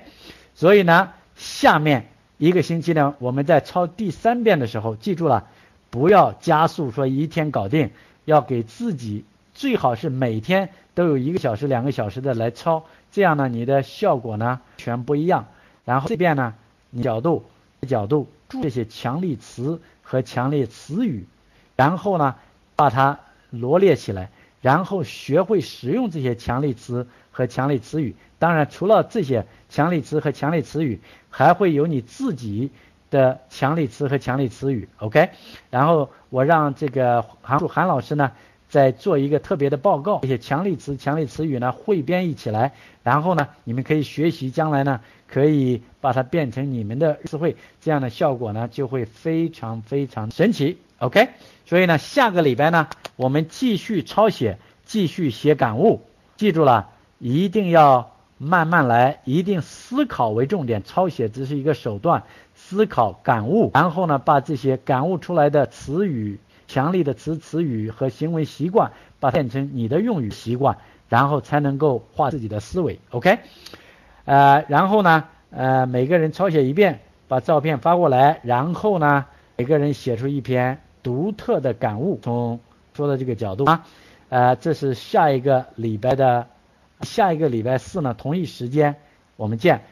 所以呢，下面一个星期呢，我们在抄第三遍的时候，记住了，不要加速，说一天搞定，要给自己最好是每天都有一个小时、两个小时的来抄。这样呢，你的效果呢全不一样。然后这边呢，角度角度这些强力词和强烈词语，然后呢把它罗列起来，然后学会使用这些强力词和强力词语。当然，除了这些强力词和强力词语，还会有你自己的强力词和强力词语。OK，然后我让这个韩韩老师呢。再做一个特别的报告，这些强力词、强力词语呢汇编一起来，然后呢，你们可以学习，将来呢可以把它变成你们的词汇，这样的效果呢就会非常非常神奇。OK，所以呢，下个礼拜呢，我们继续抄写，继续写感悟，记住了，一定要慢慢来，一定思考为重点，抄写只是一个手段，思考感悟，然后呢，把这些感悟出来的词语。强力的词词语和行为习惯，把变成你的用语习惯，然后才能够画自己的思维。OK，呃，然后呢，呃，每个人抄写一遍，把照片发过来，然后呢，每个人写出一篇独特的感悟，从说的这个角度啊，呃，这是下一个礼拜的，下一个礼拜四呢，同一时间我们见。